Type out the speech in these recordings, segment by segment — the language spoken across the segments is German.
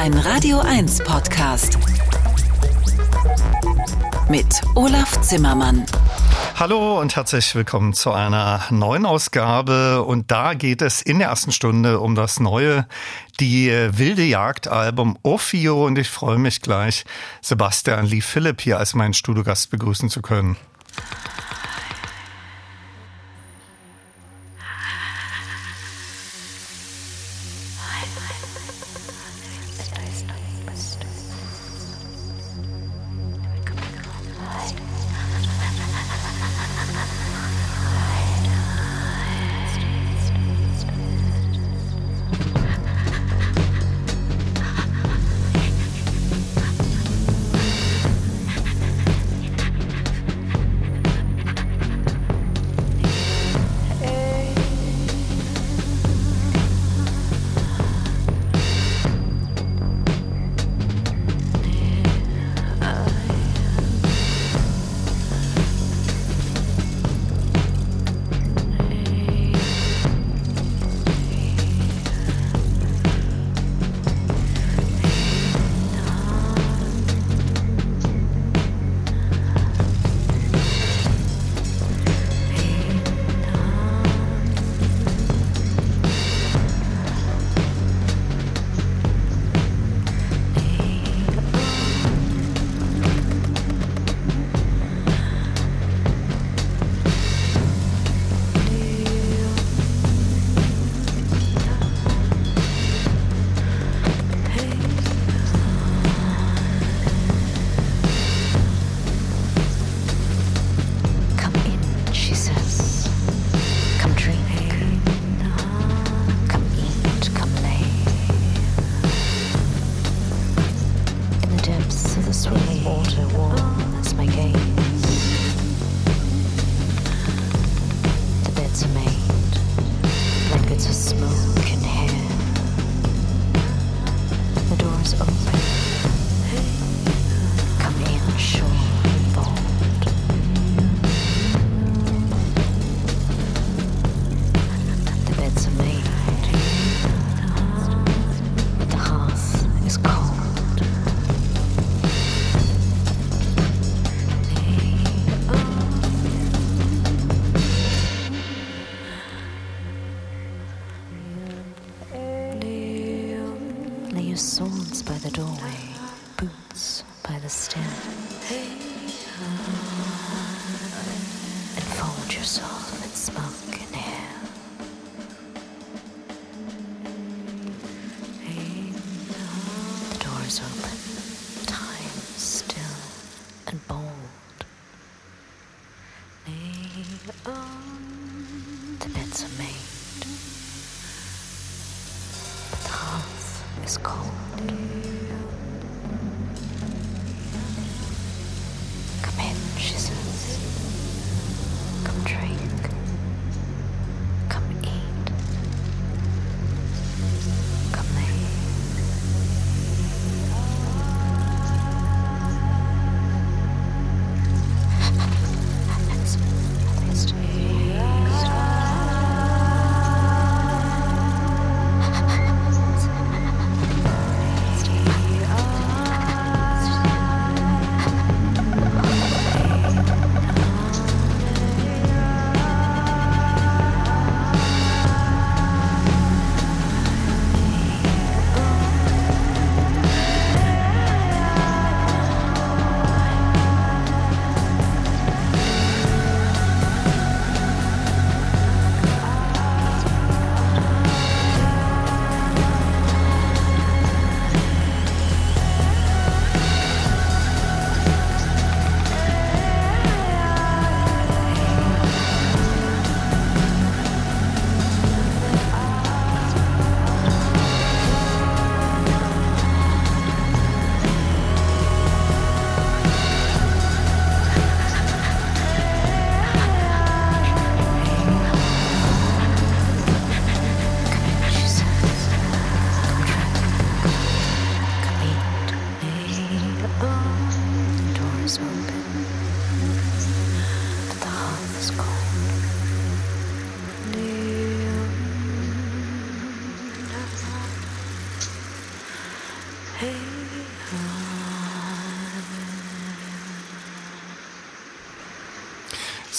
Ein Radio 1 Podcast. Mit Olaf Zimmermann. Hallo und herzlich willkommen zu einer neuen Ausgabe. Und da geht es in der ersten Stunde um das neue Die wilde Jagd-Album Ophio. Und ich freue mich gleich, Sebastian Lee Philipp hier als meinen Studiogast begrüßen zu können.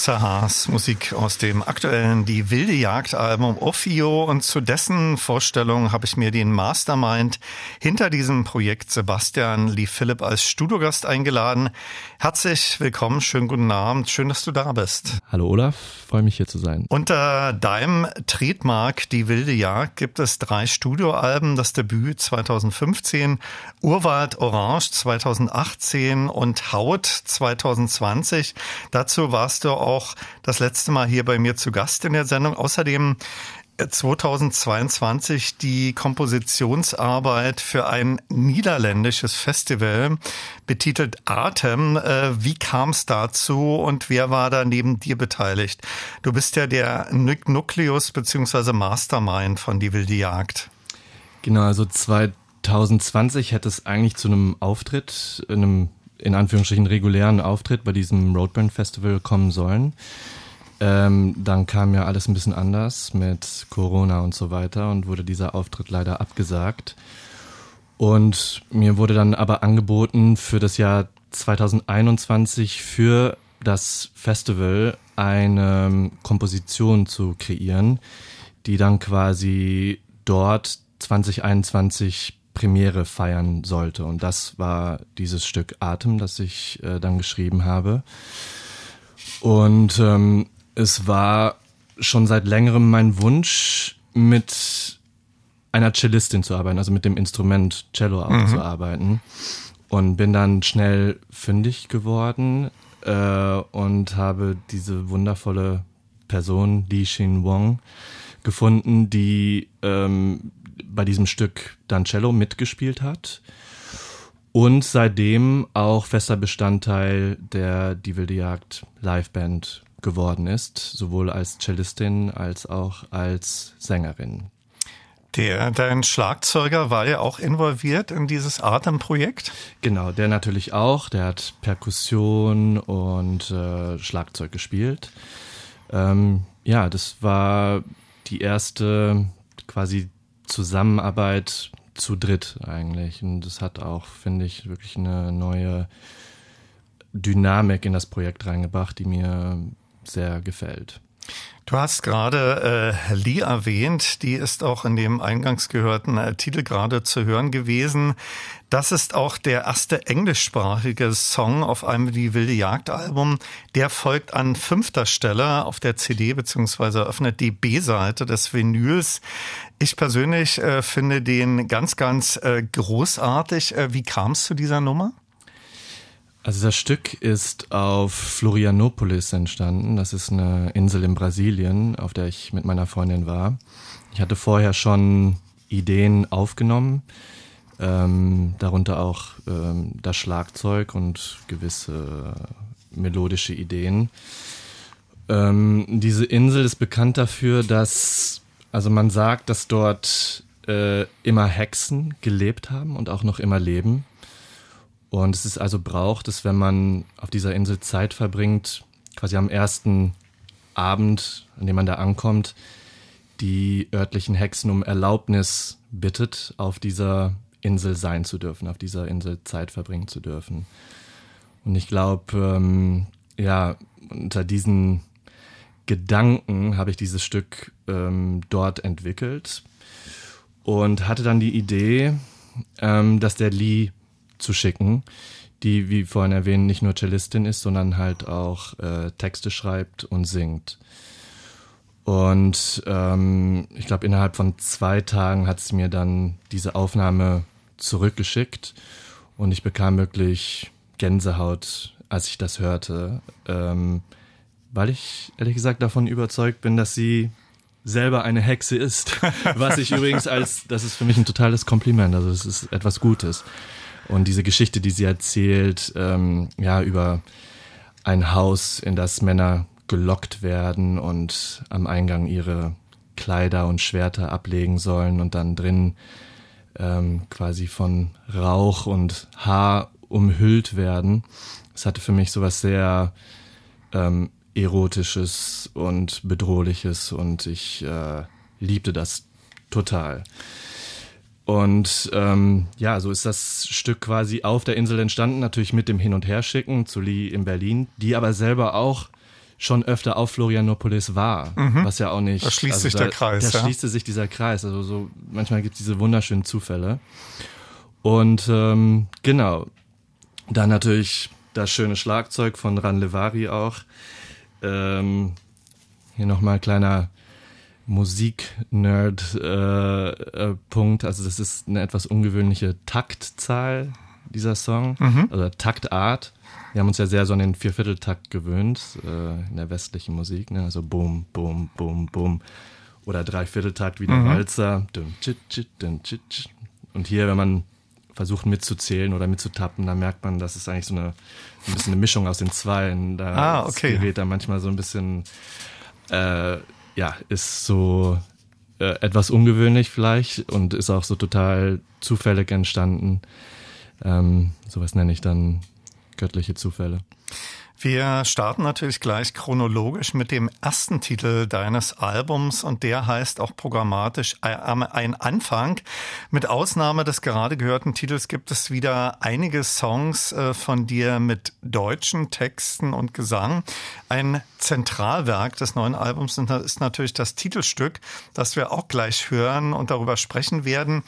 Sahars Musik aus dem aktuellen Die wilde Jagd Album Ophio und zu dessen Vorstellung habe ich mir den Mastermind hinter diesem Projekt Sebastian Lee Philipp als Studiogast eingeladen. Herzlich willkommen, schönen guten Abend, schön, dass du da bist. Hallo Olaf, freue mich hier zu sein. Unter deinem Trademark Die wilde Jagd gibt es drei Studioalben, das Debüt 2015, Urwald Orange 2018 und Haut 2020. Dazu warst du auch das letzte Mal hier bei mir zu Gast in der Sendung. Außerdem 2022 äh, die Kompositionsarbeit für ein niederländisches Festival betitelt Atem. Äh, wie kam es dazu und wer war da neben dir beteiligt? Du bist ja der Nukleus bzw. Mastermind von Die Wilde Jagd. Genau, also 2020 hätte es eigentlich zu einem Auftritt, einem in Anführungsstrichen regulären Auftritt bei diesem Roadburn Festival kommen sollen. Ähm, dann kam ja alles ein bisschen anders mit Corona und so weiter und wurde dieser Auftritt leider abgesagt. Und mir wurde dann aber angeboten, für das Jahr 2021 für das Festival eine Komposition zu kreieren, die dann quasi dort 2021 Premiere feiern sollte. Und das war dieses Stück Atem, das ich äh, dann geschrieben habe. Und ähm, es war schon seit längerem mein Wunsch, mit einer Cellistin zu arbeiten, also mit dem Instrument Cello auch mhm. zu arbeiten. Und bin dann schnell fündig geworden äh, und habe diese wundervolle Person, Li Xin Wong, gefunden, die ähm, bei diesem Stück dann Cello mitgespielt hat und seitdem auch fester Bestandteil der Die wilde Jagd Liveband geworden ist, sowohl als Cellistin als auch als Sängerin. Der, dein Schlagzeuger war ja auch involviert in dieses Atemprojekt? Genau, der natürlich auch. Der hat Perkussion und äh, Schlagzeug gespielt. Ähm, ja, das war die erste quasi Zusammenarbeit zu dritt eigentlich. Und das hat auch, finde ich, wirklich eine neue Dynamik in das Projekt reingebracht, die mir sehr gefällt. Du hast gerade äh, Lee erwähnt, die ist auch in dem eingangs gehörten äh, Titel gerade zu hören gewesen. Das ist auch der erste englischsprachige Song auf einem Die wilde Jagd Album. Der folgt an fünfter Stelle auf der CD beziehungsweise öffnet die B-Seite des Vinyls. Ich persönlich äh, finde den ganz, ganz äh, großartig. Äh, wie kam es zu dieser Nummer? Also das Stück ist auf Florianopolis entstanden. Das ist eine Insel in Brasilien, auf der ich mit meiner Freundin war. Ich hatte vorher schon Ideen aufgenommen, ähm, darunter auch ähm, das Schlagzeug und gewisse melodische Ideen. Ähm, diese Insel ist bekannt dafür, dass, also man sagt, dass dort äh, immer Hexen gelebt haben und auch noch immer leben. Und es ist also braucht es, wenn man auf dieser Insel Zeit verbringt, quasi am ersten Abend, an dem man da ankommt, die örtlichen Hexen um Erlaubnis bittet, auf dieser Insel sein zu dürfen, auf dieser Insel Zeit verbringen zu dürfen. Und ich glaube, ähm, ja, unter diesen Gedanken habe ich dieses Stück ähm, dort entwickelt und hatte dann die Idee, ähm, dass der Lee zu schicken, die, wie vorhin erwähnt, nicht nur Cellistin ist, sondern halt auch äh, Texte schreibt und singt. Und ähm, ich glaube, innerhalb von zwei Tagen hat sie mir dann diese Aufnahme zurückgeschickt und ich bekam wirklich Gänsehaut, als ich das hörte, ähm, weil ich ehrlich gesagt davon überzeugt bin, dass sie selber eine Hexe ist. Was ich übrigens als, das ist für mich ein totales Kompliment, also es ist etwas Gutes. Und diese Geschichte, die sie erzählt, ähm, ja, über ein Haus, in das Männer gelockt werden und am Eingang ihre Kleider und Schwerter ablegen sollen und dann drin ähm, quasi von Rauch und Haar umhüllt werden. Es hatte für mich sowas sehr ähm, erotisches und bedrohliches und ich äh, liebte das total. Und ähm, ja, so ist das Stück quasi auf der Insel entstanden, natürlich mit dem Hin- und Herschicken zu Lee in Berlin, die aber selber auch schon öfter auf Florianopolis war, mhm. was ja auch nicht. Da schließt also sich da, der Kreis. Da ja? schließte sich dieser Kreis. Also so manchmal gibt es diese wunderschönen Zufälle. Und ähm, genau, dann natürlich das schöne Schlagzeug von Ran Levari auch. Ähm, hier nochmal kleiner Musik-Nerd-Punkt. Äh, äh, also das ist eine etwas ungewöhnliche Taktzahl, dieser Song. Mhm. Also Taktart. Wir haben uns ja sehr so an den Viervierteltakt gewöhnt äh, in der westlichen Musik. Ne? Also Boom, Boom, Boom, Boom. Oder Dreivierteltakt wie der mhm. Walzer. Und hier, wenn man versucht mitzuzählen oder mitzutappen, dann merkt man, dass es eigentlich so eine, ein bisschen eine Mischung aus den Zweien. Da ah, okay. gerät da manchmal so ein bisschen, äh, ja, ist so äh, etwas ungewöhnlich vielleicht und ist auch so total zufällig entstanden. Ähm, sowas nenne ich dann göttliche Zufälle. Wir starten natürlich gleich chronologisch mit dem ersten Titel deines Albums und der heißt auch programmatisch Ein Anfang. Mit Ausnahme des gerade gehörten Titels gibt es wieder einige Songs äh, von dir mit deutschen Texten und Gesang. Ein Zentralwerk des neuen Albums ist natürlich das Titelstück, das wir auch gleich hören und darüber sprechen werden.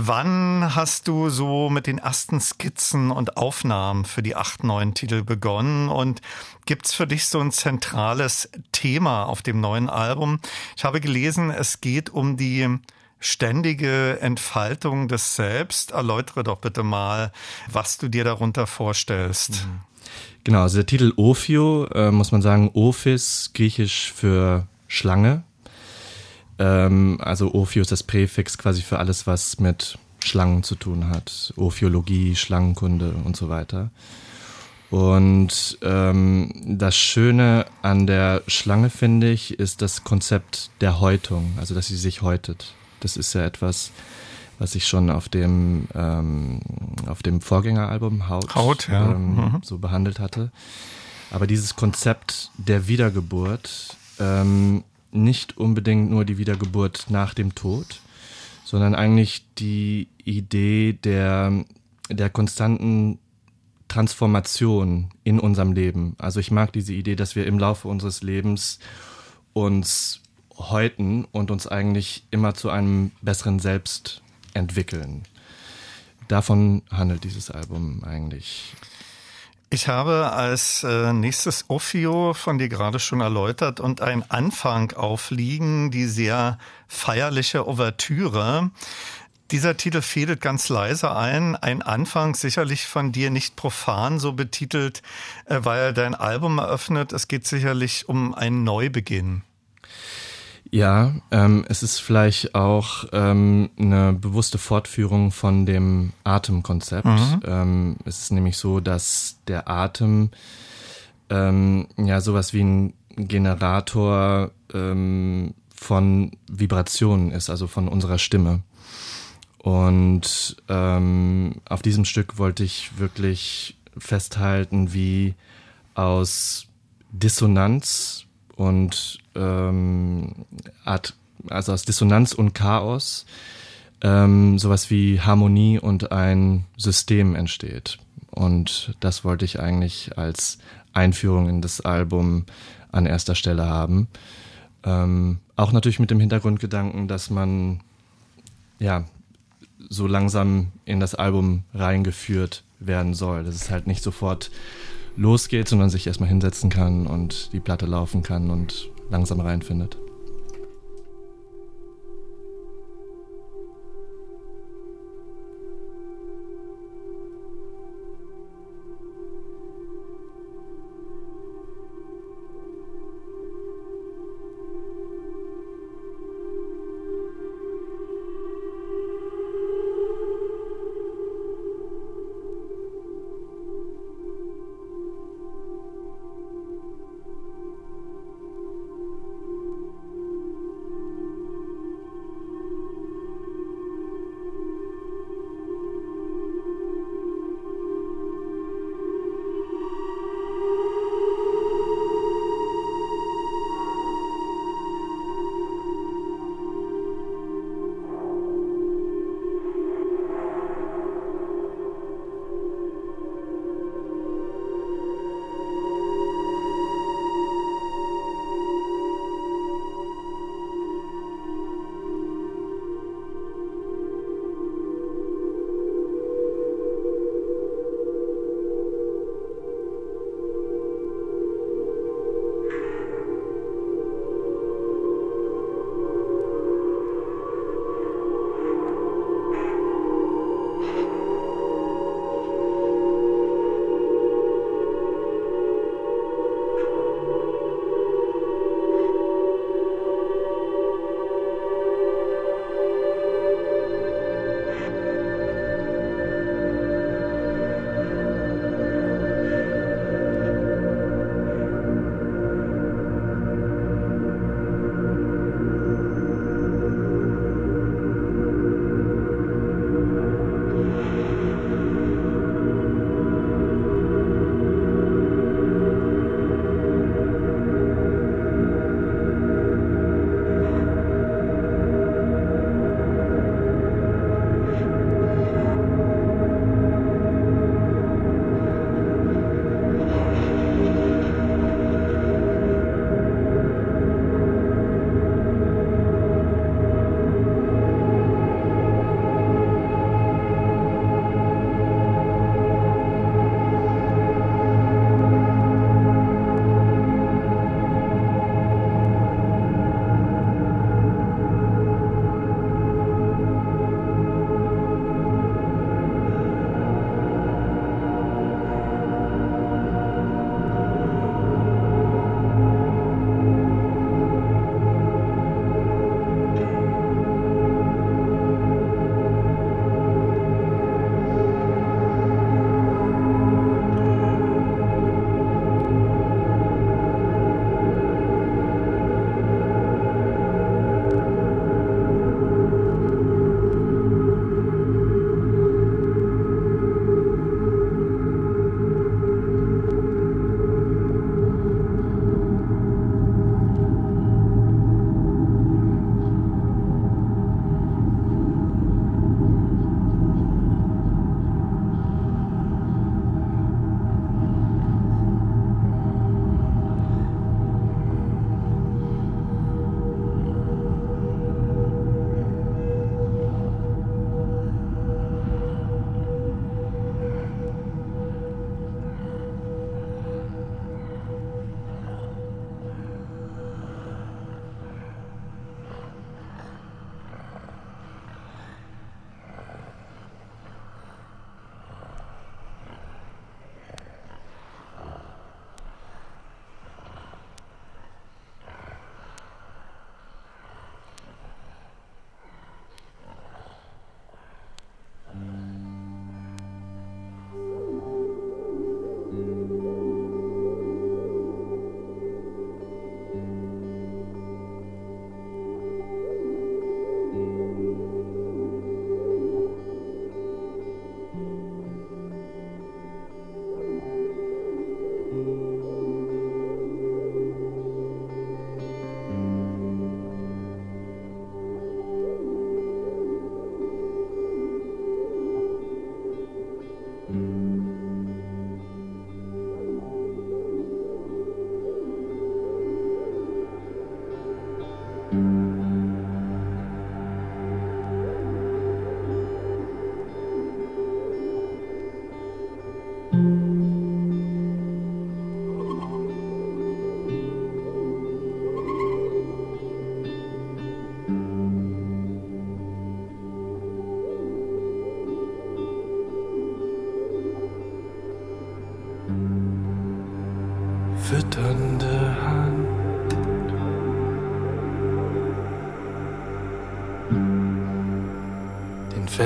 Wann hast du so mit den ersten Skizzen und Aufnahmen für die acht neuen Titel begonnen? Und gibt's für dich so ein zentrales Thema auf dem neuen Album? Ich habe gelesen, es geht um die ständige Entfaltung des Selbst. Erläutere doch bitte mal, was du dir darunter vorstellst. Mhm. Genau, also der Titel Ophio, äh, muss man sagen, Ophis, griechisch für Schlange. Ähm, also Ophio ist das Präfix quasi für alles, was mit Schlangen zu tun hat. Ophiologie, Schlangenkunde und so weiter. Und ähm, das Schöne an der Schlange, finde ich, ist das Konzept der Häutung, also dass sie sich häutet. Das ist ja etwas, was ich schon auf dem, ähm, auf dem Vorgängeralbum Haut, Haut ja. ähm, mhm. so behandelt hatte. Aber dieses Konzept der Wiedergeburt ähm, nicht unbedingt nur die Wiedergeburt nach dem Tod, sondern eigentlich die Idee der, der konstanten Transformation in unserem Leben. Also ich mag diese Idee, dass wir im Laufe unseres Lebens uns häuten und uns eigentlich immer zu einem besseren Selbst entwickeln. Davon handelt dieses Album eigentlich. Ich habe als äh, nächstes Ophio von dir gerade schon erläutert und ein Anfang aufliegen, die sehr feierliche Ouvertüre. Dieser Titel fädelt ganz leise ein. Ein Anfang sicherlich von dir nicht profan so betitelt, äh, weil dein Album eröffnet. Es geht sicherlich um einen Neubeginn. Ja, ähm, es ist vielleicht auch ähm, eine bewusste Fortführung von dem Atemkonzept. Mhm. Ähm, es ist nämlich so, dass der Atem ähm, ja sowas wie ein Generator ähm, von Vibrationen ist, also von unserer Stimme. Und ähm, auf diesem Stück wollte ich wirklich festhalten, wie aus Dissonanz und ähm, Art, also aus Dissonanz und Chaos ähm, sowas wie Harmonie und ein System entsteht. Und das wollte ich eigentlich als Einführung in das Album an erster Stelle haben. Ähm, auch natürlich mit dem Hintergrundgedanken, dass man ja so langsam in das Album reingeführt werden soll. Das ist halt nicht sofort losgeht, sondern sich erstmal hinsetzen kann und die Platte laufen kann und langsam reinfindet.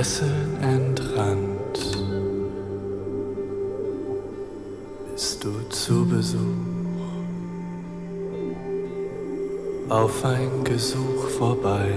Fesseln entrannt, bist du zu Besuch auf ein Gesuch vorbei.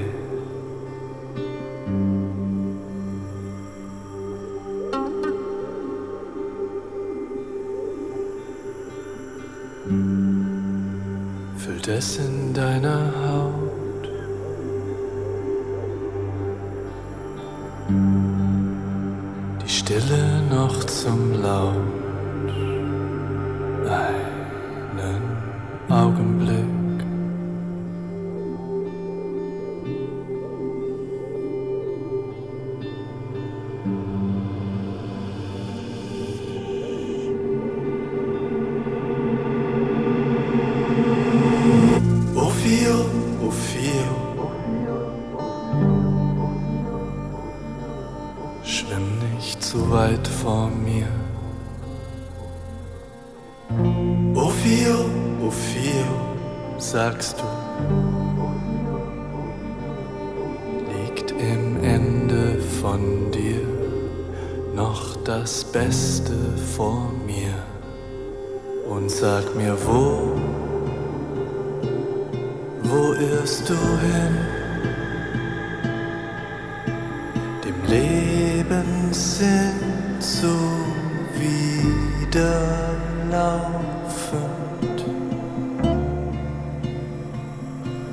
Widerlaufend.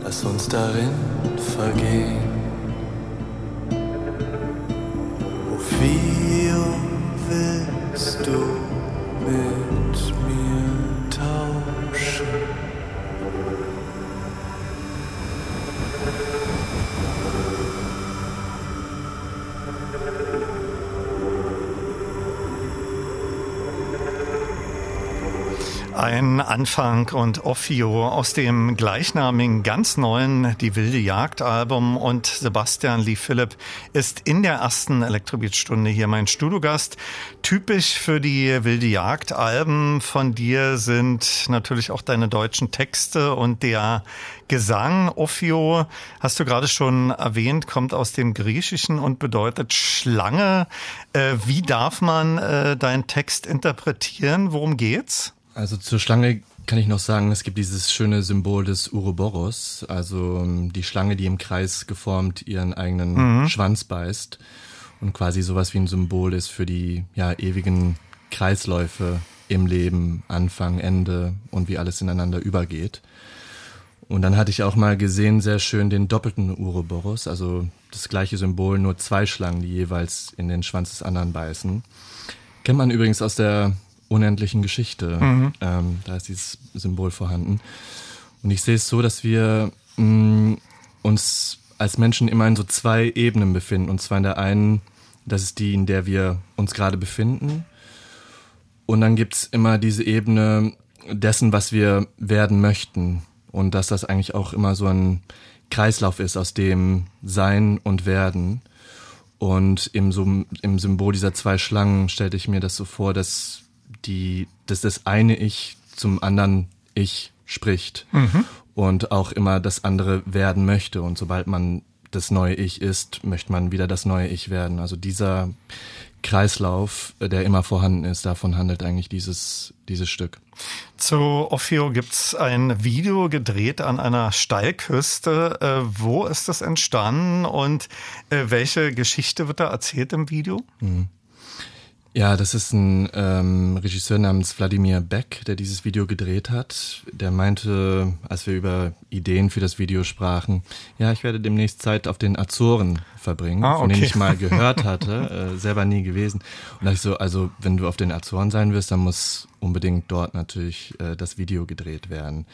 Lass uns darin vergehen. Anfang und Offio aus dem gleichnamigen, ganz neuen Die wilde Jagd Album und Sebastian Lee Philipp ist in der ersten Elektrobeat-Stunde hier mein Studiogast. Typisch für die wilde Jagd Alben von dir sind natürlich auch deine deutschen Texte und der Gesang. Offio, hast du gerade schon erwähnt, kommt aus dem Griechischen und bedeutet Schlange. Äh, wie darf man äh, deinen Text interpretieren? Worum geht's? Also zur Schlange kann ich noch sagen, es gibt dieses schöne Symbol des Uroboros, also ähm, die Schlange, die im Kreis geformt ihren eigenen mhm. Schwanz beißt und quasi sowas wie ein Symbol ist für die ja ewigen Kreisläufe im Leben, Anfang, Ende und wie alles ineinander übergeht. Und dann hatte ich auch mal gesehen, sehr schön den doppelten Uroboros, also das gleiche Symbol, nur zwei Schlangen, die jeweils in den Schwanz des anderen beißen. Kennt man übrigens aus der unendlichen Geschichte. Mhm. Ähm, da ist dieses Symbol vorhanden. Und ich sehe es so, dass wir mh, uns als Menschen immer in so zwei Ebenen befinden. Und zwar in der einen, das ist die, in der wir uns gerade befinden. Und dann gibt's immer diese Ebene dessen, was wir werden möchten. Und dass das eigentlich auch immer so ein Kreislauf ist aus dem Sein und Werden. Und im, im Symbol dieser zwei Schlangen stellte ich mir das so vor, dass die, dass das eine Ich zum anderen Ich spricht mhm. und auch immer das andere werden möchte. Und sobald man das neue Ich ist, möchte man wieder das neue Ich werden. Also dieser Kreislauf, der immer vorhanden ist, davon handelt eigentlich dieses, dieses Stück. Zu Ophio gibt's ein Video gedreht an einer Steilküste. Äh, wo ist das entstanden und äh, welche Geschichte wird da erzählt im Video? Mhm. Ja, das ist ein ähm, Regisseur namens Wladimir Beck, der dieses Video gedreht hat. Der meinte, als wir über Ideen für das Video sprachen, ja, ich werde demnächst Zeit auf den Azoren verbringen, ah, okay. von denen ich mal gehört hatte, äh, selber nie gewesen. Und da ich so, also wenn du auf den Azoren sein wirst, dann muss unbedingt dort natürlich äh, das Video gedreht werden.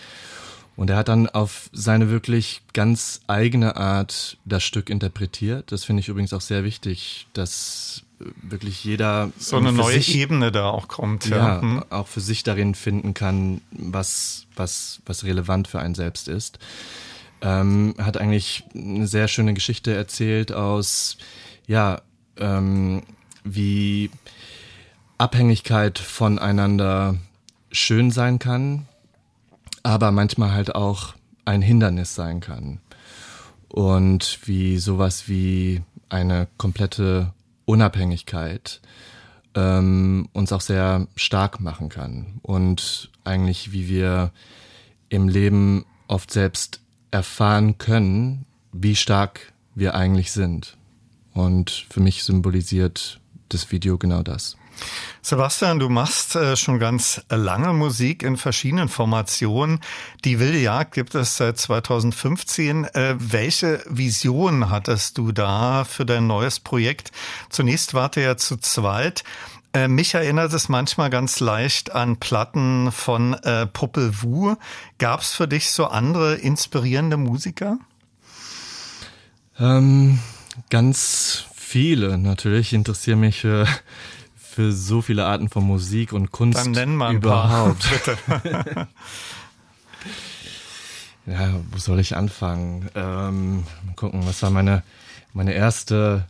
Und er hat dann auf seine wirklich ganz eigene Art das Stück interpretiert. Das finde ich übrigens auch sehr wichtig, dass wirklich jeder so eine neue sich, Ebene da auch kommt, ja, ja hm. auch für sich darin finden kann, was was was relevant für einen selbst ist. Ähm, hat eigentlich eine sehr schöne Geschichte erzählt aus ja ähm, wie Abhängigkeit voneinander schön sein kann, aber manchmal halt auch ein Hindernis sein kann. Und wie sowas wie eine komplette Unabhängigkeit ähm, uns auch sehr stark machen kann. Und eigentlich, wie wir im Leben oft selbst erfahren können, wie stark wir eigentlich sind. Und für mich symbolisiert das Video genau das. Sebastian, du machst äh, schon ganz lange Musik in verschiedenen Formationen. Die Wilde Jagd gibt es seit 2015. Äh, welche Vision hattest du da für dein neues Projekt? Zunächst wart ihr ja zu zweit. Äh, mich erinnert es manchmal ganz leicht an Platten von äh, Popel Vuh. Gab es für dich so andere inspirierende Musiker? Ähm, ganz viele natürlich. Ich interessiere mich für so viele Arten von Musik und Kunst Dann nennen wir überhaupt. ja, wo soll ich anfangen? Ähm, mal gucken, was war meine, meine erste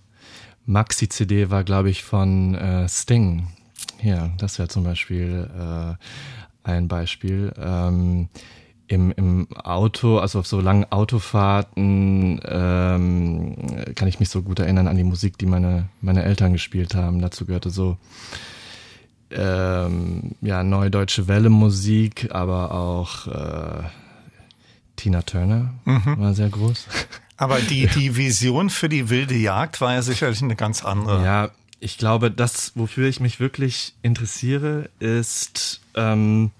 Maxi-CD war, glaube ich, von äh, Sting. Hier, das wäre zum Beispiel äh, ein Beispiel. Ähm, im, im Auto, also auf so langen Autofahrten, ähm, kann ich mich so gut erinnern an die Musik, die meine, meine Eltern gespielt haben. Dazu gehörte so ähm, ja, neue deutsche Welle Musik, aber auch äh, Tina Turner mhm. war sehr groß. Aber die, die Vision für die wilde Jagd war ja sicherlich eine ganz andere. Ja, ich glaube, das, wofür ich mich wirklich interessiere, ist ähm,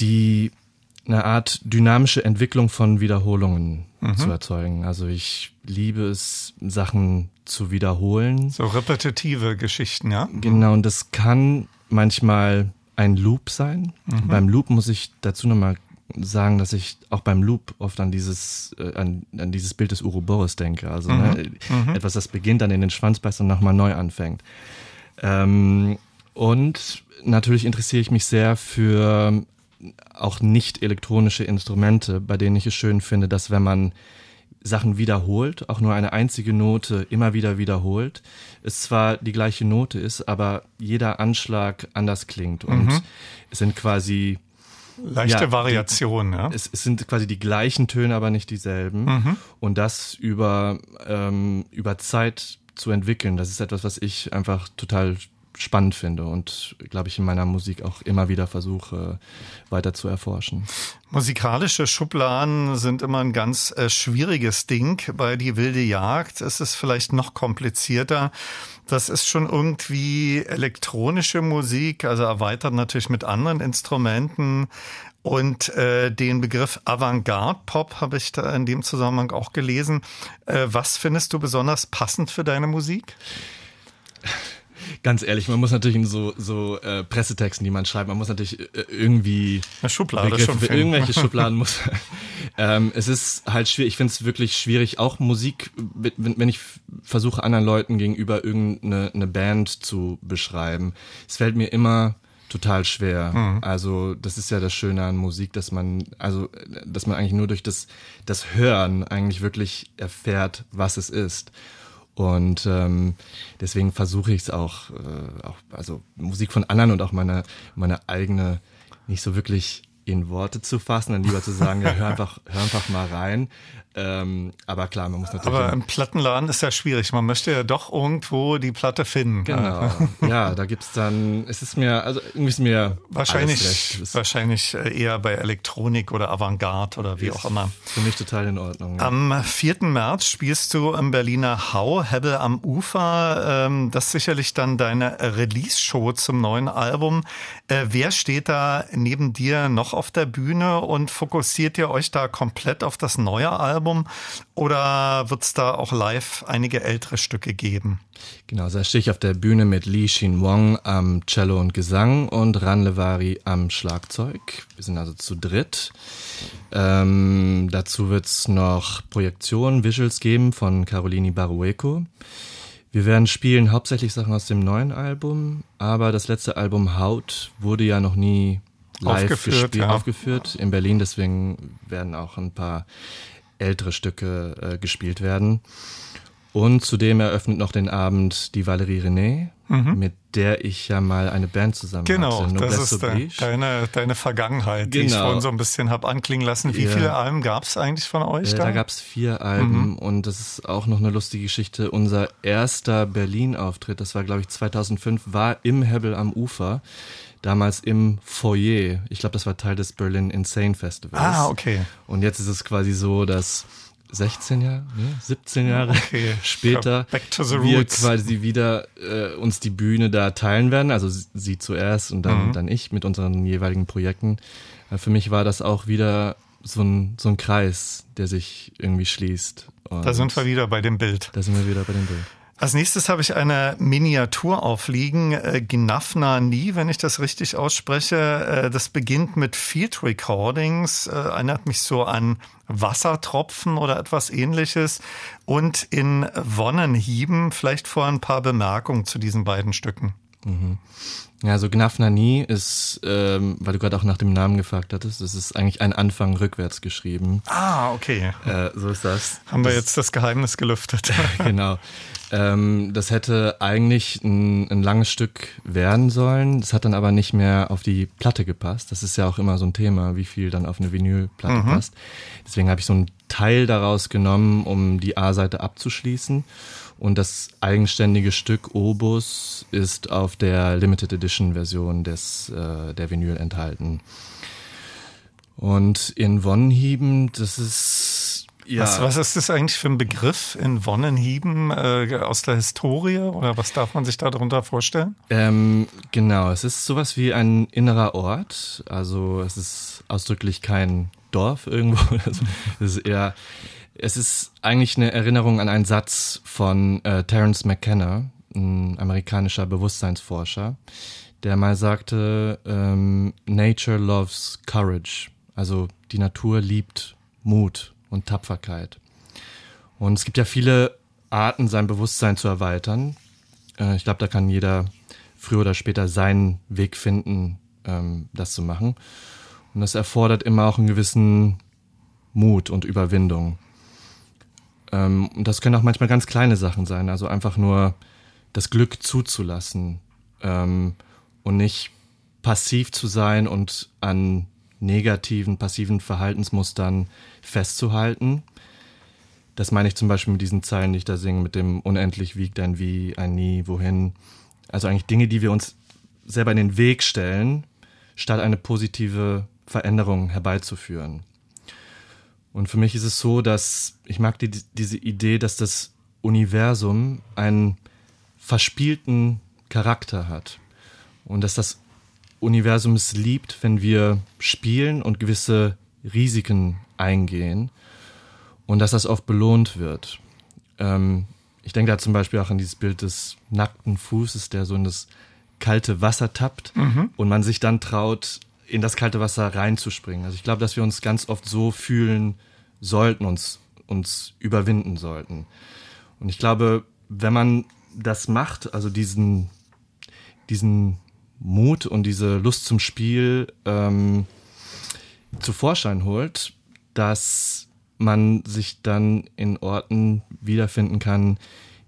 die eine Art dynamische Entwicklung von Wiederholungen mhm. zu erzeugen. Also ich liebe es, Sachen zu wiederholen. So repetitive Geschichten, ja? Genau, und das kann manchmal ein Loop sein. Mhm. Beim Loop muss ich dazu nochmal sagen, dass ich auch beim Loop oft an dieses, äh, an, an dieses Bild des Uroboros denke. Also mhm. ne, mhm. etwas, das beginnt, dann in den Schwanz beißt und nochmal neu anfängt. Ähm, und natürlich interessiere ich mich sehr für auch nicht elektronische Instrumente, bei denen ich es schön finde, dass wenn man Sachen wiederholt, auch nur eine einzige Note immer wieder wiederholt, es zwar die gleiche Note ist, aber jeder Anschlag anders klingt und mhm. es sind quasi leichte ja, Variationen. Ja? Es, es, sind quasi die gleichen Töne, aber nicht dieselben mhm. und das über ähm, über Zeit zu entwickeln, das ist etwas, was ich einfach total spannend finde und glaube ich in meiner Musik auch immer wieder versuche weiter zu erforschen. Musikalische Schubladen sind immer ein ganz äh, schwieriges Ding. Bei Die wilde Jagd ist es vielleicht noch komplizierter. Das ist schon irgendwie elektronische Musik, also erweitert natürlich mit anderen Instrumenten. Und äh, den Begriff Avantgarde-Pop habe ich da in dem Zusammenhang auch gelesen. Äh, was findest du besonders passend für deine Musik? Ganz ehrlich, man muss natürlich in so, so äh, Pressetexten, die man schreibt, man muss natürlich äh, irgendwie Eine Schublade schon für irgendwelche Schubladen muss. ähm, es ist halt schwierig. Ich finde es wirklich schwierig, auch Musik, wenn, wenn ich versuche anderen Leuten gegenüber irgendeine eine Band zu beschreiben. Es fällt mir immer total schwer. Mhm. Also das ist ja das Schöne an Musik, dass man also dass man eigentlich nur durch das das Hören eigentlich wirklich erfährt, was es ist. Und ähm, deswegen versuche ich es auch, äh, auch, also Musik von anderen und auch meine, meine eigene nicht so wirklich in Worte zu fassen, dann lieber zu sagen, ja, hör einfach, hör einfach mal rein. Ähm, aber klar, man muss natürlich. Aber im Plattenladen ist ja schwierig. Man möchte ja doch irgendwo die Platte finden. Genau. ja, da gibt's dann, es ist mir, also irgendwie ist mir wahrscheinlich, wahrscheinlich äh, eher bei Elektronik oder Avantgarde oder wie ist auch immer. Für mich total in Ordnung. Ja. Am 4. März spielst du im Berliner Hau, Hebel am Ufer. Ähm, das ist sicherlich dann deine Release-Show zum neuen Album. Äh, wer steht da neben dir noch auf der Bühne und fokussiert ihr euch da komplett auf das neue Album? Album oder wird es da auch live einige ältere Stücke geben? Genau, da stehe ich auf der Bühne mit Lee Shin Wong am Cello und Gesang und Ran Levari am Schlagzeug. Wir sind also zu dritt. Ähm, dazu wird es noch Projektionen, Visuals geben von Carolini Barueco. Wir werden spielen hauptsächlich Sachen aus dem neuen Album, aber das letzte Album Haut wurde ja noch nie live aufgeführt, gespielt, ja. aufgeführt in Berlin, deswegen werden auch ein paar ältere Stücke äh, gespielt werden. Und zudem eröffnet noch den Abend die Valerie René, mhm. mit der ich ja mal eine Band zusammen genau, hatte. Genau, das ist de, deine, deine Vergangenheit, genau. die ich genau. vorhin so ein bisschen habe anklingen lassen. Wie ja. viele Alben gab es eigentlich von euch äh, da? Da gab es vier Alben mhm. und das ist auch noch eine lustige Geschichte. Unser erster Berlin-Auftritt, das war glaube ich 2005, war im Hebbel am Ufer damals im Foyer. Ich glaube, das war Teil des Berlin Insane Festivals. Ah, okay. Und jetzt ist es quasi so, dass 16 Jahre, ne, 17 Jahre okay. später wir quasi wieder äh, uns die Bühne da teilen werden. Also sie zuerst und dann, mhm. dann ich mit unseren jeweiligen Projekten. Äh, für mich war das auch wieder so ein, so ein Kreis, der sich irgendwie schließt. Und da sind wir wieder bei dem Bild. Da sind wir wieder bei dem Bild. Als nächstes habe ich eine Miniatur aufliegen, äh, Gnafna Nie, wenn ich das richtig ausspreche. Äh, das beginnt mit Field Recordings, äh, erinnert mich so an Wassertropfen oder etwas ähnliches. Und in Wonnenhieben vielleicht vor ein paar Bemerkungen zu diesen beiden Stücken. Mhm. Ja, also Gnafnani ist, ähm, weil du gerade auch nach dem Namen gefragt hattest, das ist eigentlich ein Anfang rückwärts geschrieben. Ah, okay. Äh, so ist das. Haben wir jetzt das Geheimnis gelüftet. genau. Ähm, das hätte eigentlich ein, ein langes Stück werden sollen. Das hat dann aber nicht mehr auf die Platte gepasst. Das ist ja auch immer so ein Thema, wie viel dann auf eine Vinylplatte mhm. passt. Deswegen habe ich so einen Teil daraus genommen, um die A-Seite abzuschließen. Und das eigenständige Stück Obus ist auf der Limited Edition Version des, äh, der Vinyl enthalten. Und in Wonnenhieben, das ist ja. Was, was ist das eigentlich für ein Begriff in Wonnenhieben äh, aus der Historie oder was darf man sich darunter vorstellen? Ähm, genau, es ist sowas wie ein innerer Ort. Also es ist ausdrücklich kein Dorf irgendwo. es ist eher es ist eigentlich eine Erinnerung an einen Satz von äh, Terence McKenna, ein amerikanischer Bewusstseinsforscher, der mal sagte, ähm, Nature loves courage. Also die Natur liebt Mut und Tapferkeit. Und es gibt ja viele Arten, sein Bewusstsein zu erweitern. Äh, ich glaube, da kann jeder früher oder später seinen Weg finden, ähm, das zu machen. Und das erfordert immer auch einen gewissen Mut und Überwindung. Ähm, und das können auch manchmal ganz kleine Sachen sein, also einfach nur das Glück zuzulassen ähm, und nicht passiv zu sein und an negativen, passiven Verhaltensmustern festzuhalten. Das meine ich zum Beispiel mit diesen Zeilen, die ich da singe, mit dem unendlich wiegt ein Wie, ein Nie, wohin. Also eigentlich Dinge, die wir uns selber in den Weg stellen, statt eine positive Veränderung herbeizuführen. Und für mich ist es so, dass ich mag die, diese Idee, dass das Universum einen verspielten Charakter hat und dass das Universum es liebt, wenn wir spielen und gewisse Risiken eingehen und dass das oft belohnt wird. Ähm, ich denke da zum Beispiel auch an dieses Bild des nackten Fußes, der so in das kalte Wasser tappt mhm. und man sich dann traut, in das kalte Wasser reinzuspringen. Also ich glaube, dass wir uns ganz oft so fühlen sollten, uns, uns überwinden sollten. Und ich glaube, wenn man das macht, also diesen, diesen Mut und diese Lust zum Spiel ähm, zu Vorschein holt, dass man sich dann in Orten wiederfinden kann,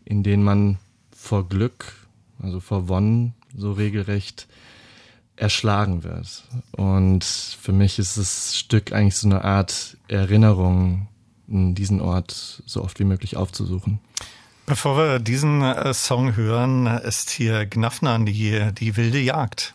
in denen man vor Glück, also vor Wonnen, so regelrecht erschlagen wird. Und für mich ist das Stück eigentlich so eine Art Erinnerung, diesen Ort so oft wie möglich aufzusuchen. Bevor wir diesen äh, Song hören, ist hier Gnafnan, die, die wilde Jagd.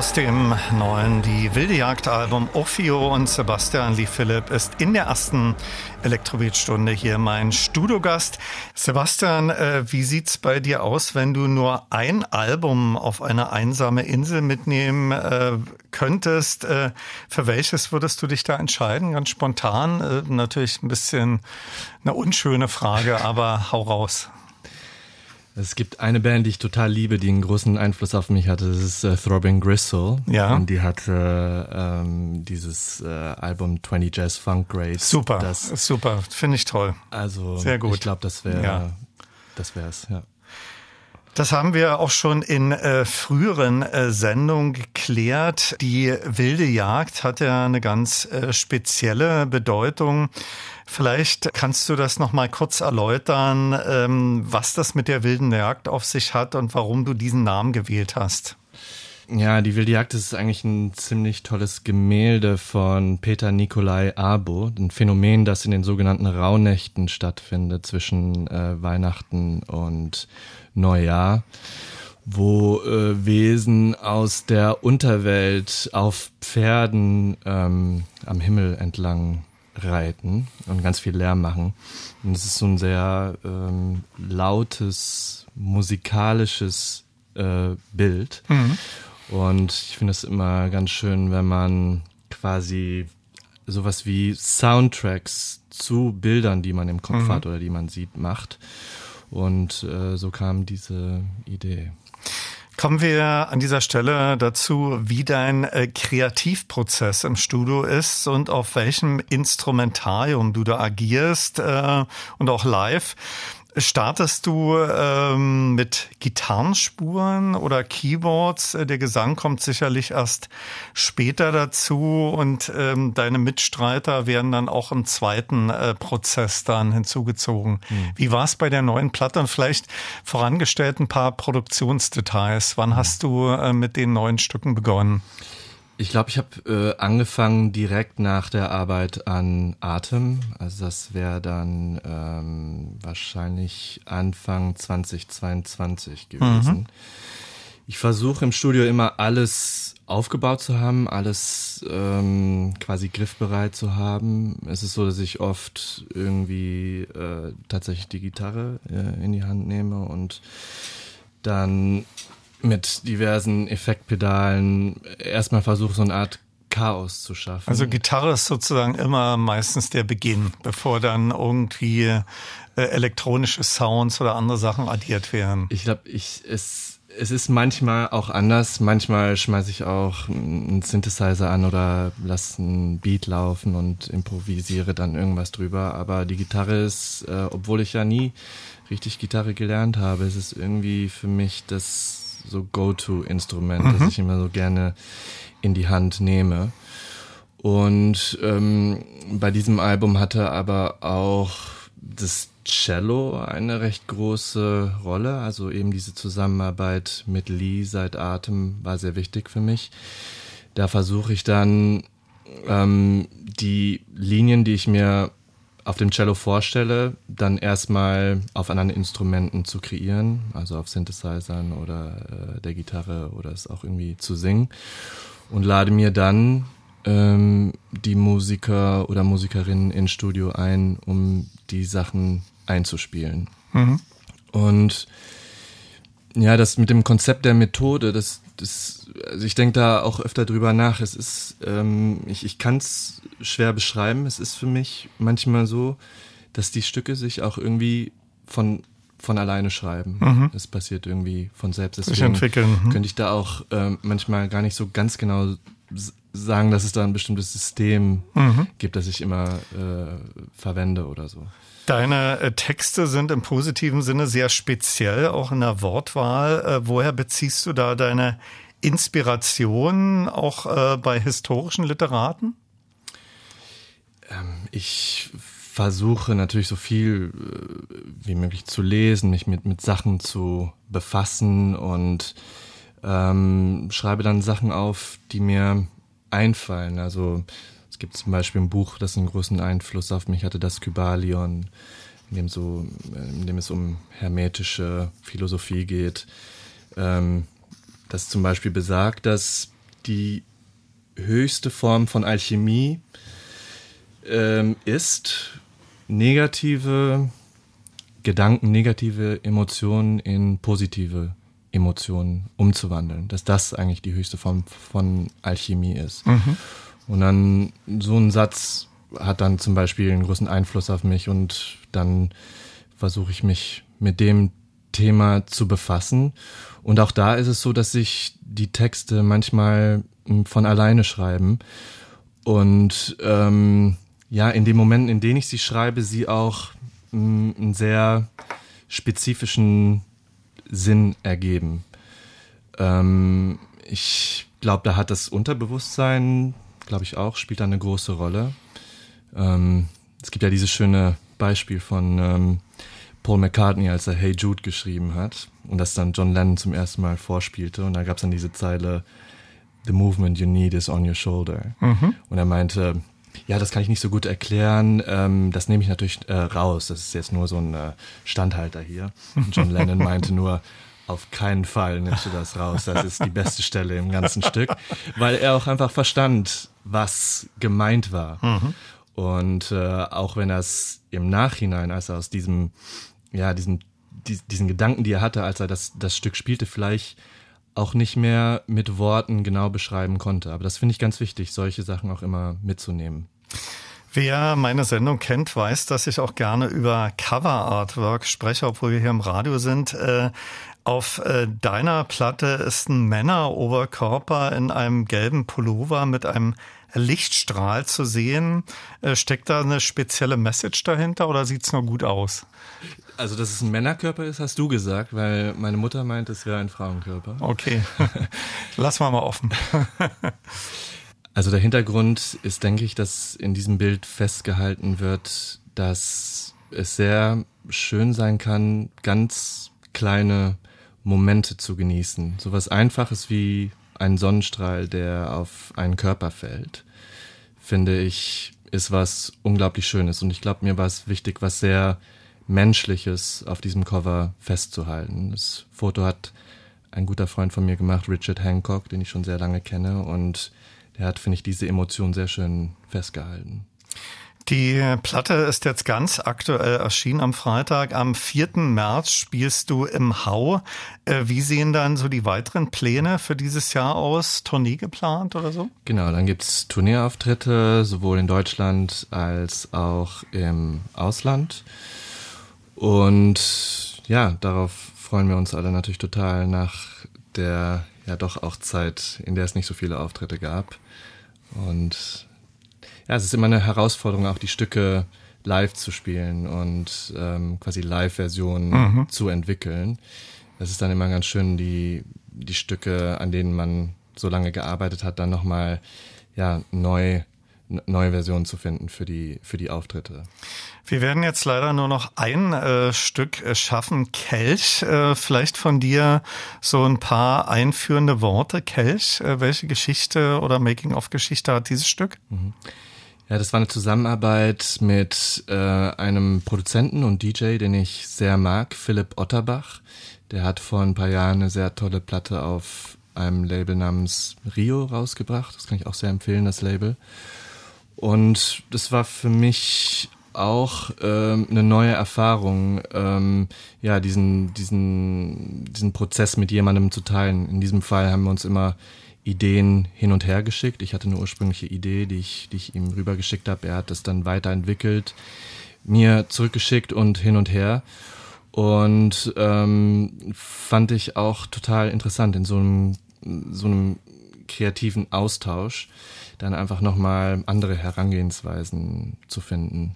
aus dem neuen Die wilde Jagd-Album Ophio und Sebastian Lee Philipp ist in der ersten Elektrobeat-Stunde hier mein Studiogast. Sebastian, äh, wie sieht's bei dir aus, wenn du nur ein Album auf eine einsame Insel mitnehmen äh, könntest? Äh, für welches würdest du dich da entscheiden? Ganz spontan, natürlich ein bisschen eine unschöne Frage, aber hau raus. Es gibt eine Band, die ich total liebe, die einen großen Einfluss auf mich hatte. Das ist äh, Throbbing Gristle. Ja. Und die hatte ähm, dieses äh, Album 20 Jazz Funk Grades. Super, Das, super, finde ich toll. also Sehr gut. ich glaube, das wäre Ja. das wär's, ja. Das haben wir auch schon in äh, früheren äh, Sendungen geklärt. Die wilde Jagd hat ja eine ganz äh, spezielle Bedeutung. Vielleicht kannst du das noch mal kurz erläutern, ähm, was das mit der wilden Jagd auf sich hat und warum du diesen Namen gewählt hast. Ja, die Wilde Jagd ist eigentlich ein ziemlich tolles Gemälde von Peter Nikolai Abo, ein Phänomen, das in den sogenannten Rauhnächten stattfindet zwischen äh, Weihnachten und Neujahr, wo äh, Wesen aus der Unterwelt auf Pferden ähm, am Himmel entlang reiten und ganz viel Lärm machen. Und es ist so ein sehr ähm, lautes, musikalisches äh, Bild. Und ich finde es immer ganz schön, wenn man quasi sowas wie Soundtracks zu Bildern, die man im Kopf hat oder die man sieht, macht. Und äh, so kam diese Idee. Kommen wir an dieser Stelle dazu, wie dein äh, Kreativprozess im Studio ist und auf welchem Instrumentarium du da agierst äh, und auch live. Startest du ähm, mit Gitarrenspuren oder Keyboards? Der Gesang kommt sicherlich erst später dazu und ähm, deine Mitstreiter werden dann auch im zweiten äh, Prozess dann hinzugezogen. Wie war es bei der neuen Platte? Und vielleicht vorangestellt ein paar Produktionsdetails. Wann hast du äh, mit den neuen Stücken begonnen? Ich glaube, ich habe äh, angefangen direkt nach der Arbeit an Atem. Also das wäre dann ähm, wahrscheinlich Anfang 2022 gewesen. Ich versuche im Studio immer alles aufgebaut zu haben, alles ähm, quasi griffbereit zu haben. Es ist so, dass ich oft irgendwie äh, tatsächlich die Gitarre äh, in die Hand nehme und dann mit diversen Effektpedalen erstmal versuche, so eine Art Chaos zu schaffen. Also Gitarre ist sozusagen immer meistens der Beginn, bevor dann irgendwie äh, elektronische Sounds oder andere Sachen addiert werden. ich glaube, ich es es ist manchmal auch anders. Manchmal schmeiße ich auch einen Synthesizer an oder lasse einen Beat laufen und improvisiere dann irgendwas drüber. Aber die Gitarre ist, äh, obwohl ich ja nie richtig Gitarre gelernt habe, ist es irgendwie für mich das so Go-To-Instrument, das ich immer so gerne in die Hand nehme. Und ähm, bei diesem Album hatte aber auch das Cello eine recht große Rolle. Also eben diese Zusammenarbeit mit Lee seit Atem war sehr wichtig für mich. Da versuche ich dann ähm, die Linien, die ich mir auf dem Cello vorstelle, dann erstmal auf anderen Instrumenten zu kreieren, also auf Synthesizern oder äh, der Gitarre oder es auch irgendwie zu singen. und lade mir dann ähm, die Musiker oder Musikerinnen ins Studio ein, um die Sachen einzuspielen. Mhm. Und ja, das mit dem Konzept der Methode, das, das also ich denke da auch öfter drüber nach. Es ist, ähm, ich, ich kann es schwer beschreiben. Es ist für mich manchmal so, dass die Stücke sich auch irgendwie von von alleine schreiben. Mhm. Das passiert irgendwie von selbst. Deswegen sich entwickeln. Mhm. Könnte ich da auch ähm, manchmal gar nicht so ganz genau sagen, dass es da ein bestimmtes System mhm. gibt, das ich immer äh, verwende oder so. Deine äh, Texte sind im positiven Sinne sehr speziell, auch in der Wortwahl. Äh, woher beziehst du da deine Inspiration auch äh, bei historischen Literaten? Ähm, ich versuche natürlich so viel äh, wie möglich zu lesen, mich mit, mit Sachen zu befassen und ähm, schreibe dann Sachen auf, die mir einfallen. Also es gibt zum Beispiel ein Buch, das einen großen Einfluss auf mich hatte, das Kybalion, in dem, so, in dem es um hermetische Philosophie geht, ähm, das zum Beispiel besagt, dass die höchste Form von Alchemie ähm, ist, negative Gedanken, negative Emotionen in positive Emotionen umzuwandeln. Dass das eigentlich die höchste Form von Alchemie ist. Mhm. Und dann so ein Satz hat dann zum Beispiel einen großen Einfluss auf mich und dann versuche ich mich mit dem Thema zu befassen. Und auch da ist es so, dass sich die Texte manchmal hm, von alleine schreiben. Und ähm, ja, in den Momenten, in denen ich sie schreibe, sie auch mh, hm, einen sehr spezifischen Sinn ergeben. Ähm, ich glaube, da hat das Unterbewusstsein, glaube ich auch, spielt da eine große Rolle. Ähm, es gibt ja dieses schöne Beispiel von ähm, Paul McCartney, als er Hey Jude geschrieben hat und das dann John Lennon zum ersten Mal vorspielte. Und da gab es dann diese Zeile, The movement you need is on your shoulder. Mhm. Und er meinte, ja, das kann ich nicht so gut erklären. Ähm, das nehme ich natürlich äh, raus. Das ist jetzt nur so ein äh, Standhalter hier. Und John Lennon meinte nur, auf keinen Fall nimmst du das raus. Das ist die beste Stelle im ganzen Stück, weil er auch einfach verstand, was gemeint war. Mhm. Und äh, auch wenn er es im Nachhinein, als er aus diesem, ja, diesen, die, diesen Gedanken, die er hatte, als er das, das Stück spielte, vielleicht auch nicht mehr mit Worten genau beschreiben konnte. Aber das finde ich ganz wichtig, solche Sachen auch immer mitzunehmen. Wer meine Sendung kennt, weiß, dass ich auch gerne über Cover Artwork spreche, obwohl wir hier im Radio sind. Äh, auf äh, deiner Platte ist ein Männeroberkörper in einem gelben Pullover mit einem Lichtstrahl zu sehen. Äh, steckt da eine spezielle Message dahinter oder sieht's nur gut aus? Also, dass es ein Männerkörper ist, hast du gesagt, weil meine Mutter meint, es wäre ein Frauenkörper. Okay, lass mal mal offen. also der Hintergrund ist, denke ich, dass in diesem Bild festgehalten wird, dass es sehr schön sein kann, ganz kleine Momente zu genießen. Sowas Einfaches wie ein Sonnenstrahl, der auf einen Körper fällt, finde ich, ist was unglaublich Schönes. Und ich glaube, mir war es wichtig, was sehr Menschliches auf diesem Cover festzuhalten. Das Foto hat ein guter Freund von mir gemacht, Richard Hancock, den ich schon sehr lange kenne. Und der hat, finde ich, diese Emotion sehr schön festgehalten. Die Platte ist jetzt ganz aktuell erschienen am Freitag. Am 4. März spielst du im Hau. Äh, wie sehen dann so die weiteren Pläne für dieses Jahr aus? Tournee geplant oder so? Genau, dann gibt's Tourneeauftritte sowohl in Deutschland als auch im Ausland. Und ja, darauf freuen wir uns alle natürlich total nach der ja doch auch Zeit, in der es nicht so viele Auftritte gab. Und ja, es ist immer eine Herausforderung, auch die Stücke live zu spielen und ähm, quasi Live-Versionen mhm. zu entwickeln. Es ist dann immer ganz schön, die, die Stücke, an denen man so lange gearbeitet hat, dann nochmal ja, neu neue Versionen zu finden für die, für die Auftritte. Wir werden jetzt leider nur noch ein äh, Stück schaffen. Kelch, äh, vielleicht von dir so ein paar einführende Worte. Kelch, äh, welche Geschichte oder Making-of-Geschichte hat dieses Stück? Mhm. Ja, das war eine Zusammenarbeit mit äh, einem Produzenten und DJ, den ich sehr mag, Philipp Otterbach. Der hat vor ein paar Jahren eine sehr tolle Platte auf einem Label namens Rio rausgebracht. Das kann ich auch sehr empfehlen, das Label. Und das war für mich auch ähm, eine neue Erfahrung, ähm, ja, diesen, diesen, diesen Prozess mit jemandem zu teilen. In diesem Fall haben wir uns immer Ideen hin und her geschickt. Ich hatte eine ursprüngliche Idee, die ich, die ich ihm rübergeschickt habe. Er hat das dann weiterentwickelt, mir zurückgeschickt und hin und her. Und ähm, fand ich auch total interessant in so einem, so einem kreativen Austausch, dann einfach nochmal andere Herangehensweisen zu finden.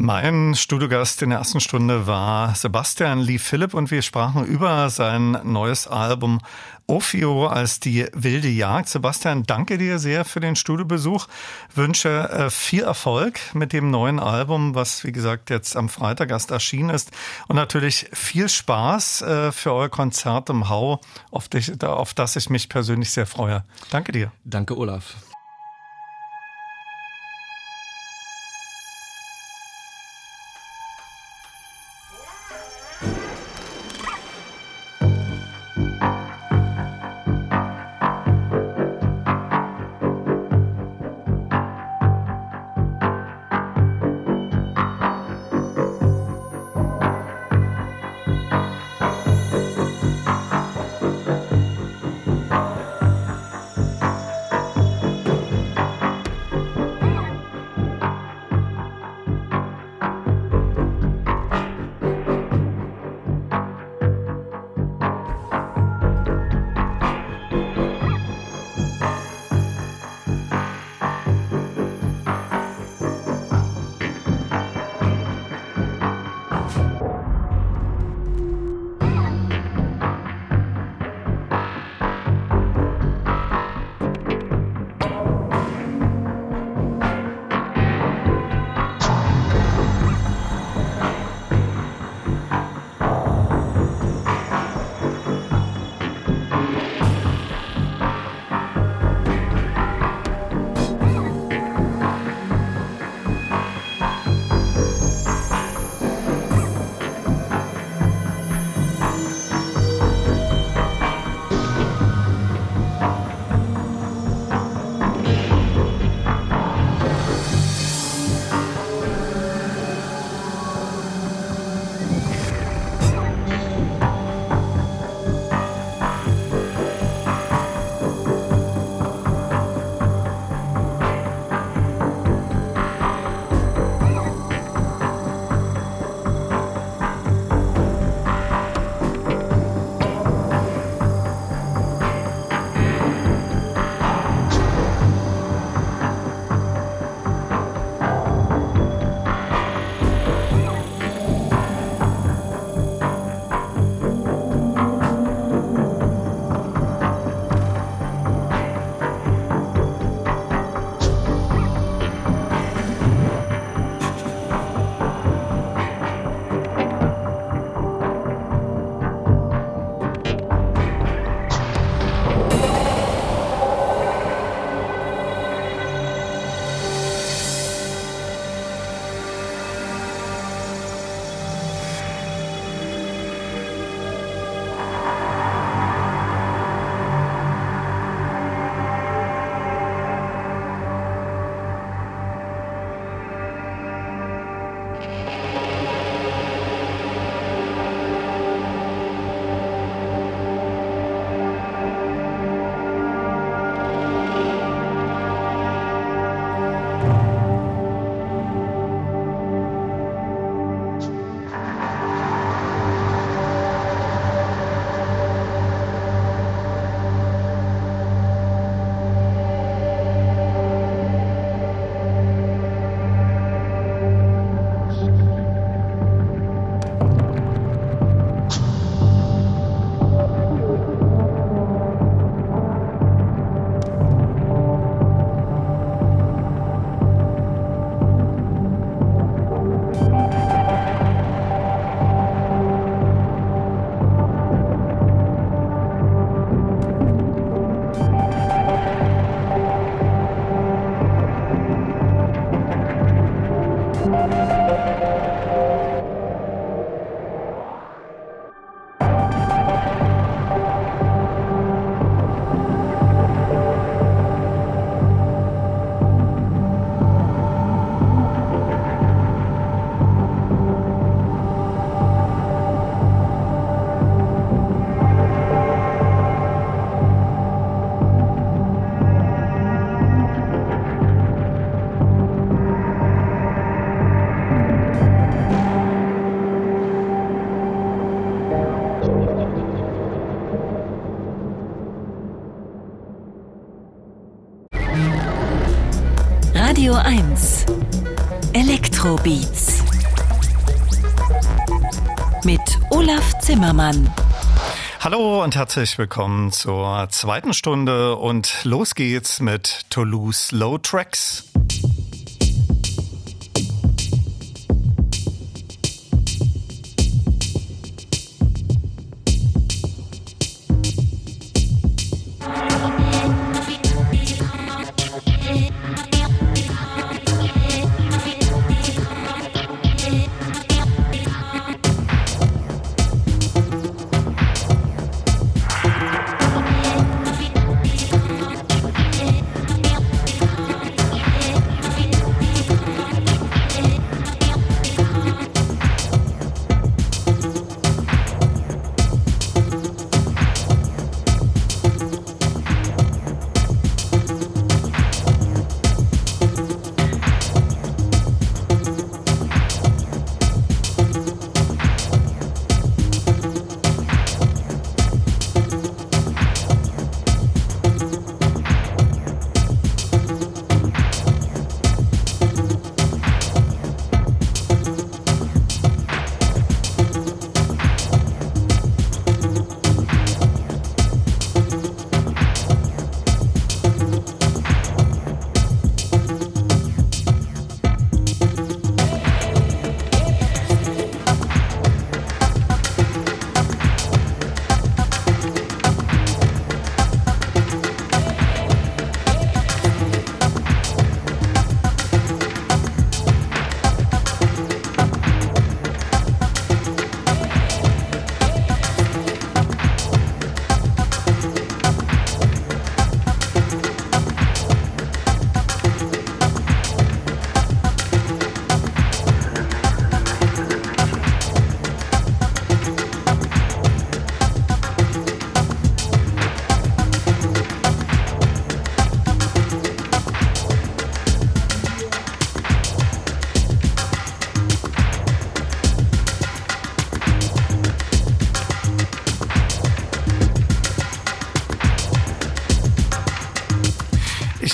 Mein Studiogast in der ersten Stunde war Sebastian Lee Philipp und wir sprachen über sein neues Album Ophio als die wilde Jagd. Sebastian, danke dir sehr für den Studiobesuch. Wünsche äh, viel Erfolg mit dem neuen Album, was wie gesagt jetzt am Freitag erst erschienen ist. Und natürlich viel Spaß äh, für euer Konzert im Hau, auf, dich, auf das ich mich persönlich sehr freue. Danke dir. Danke, Olaf. Elektrobeats mit Olaf Zimmermann. Hallo und herzlich willkommen zur zweiten Stunde und los geht's mit Toulouse Low Tracks.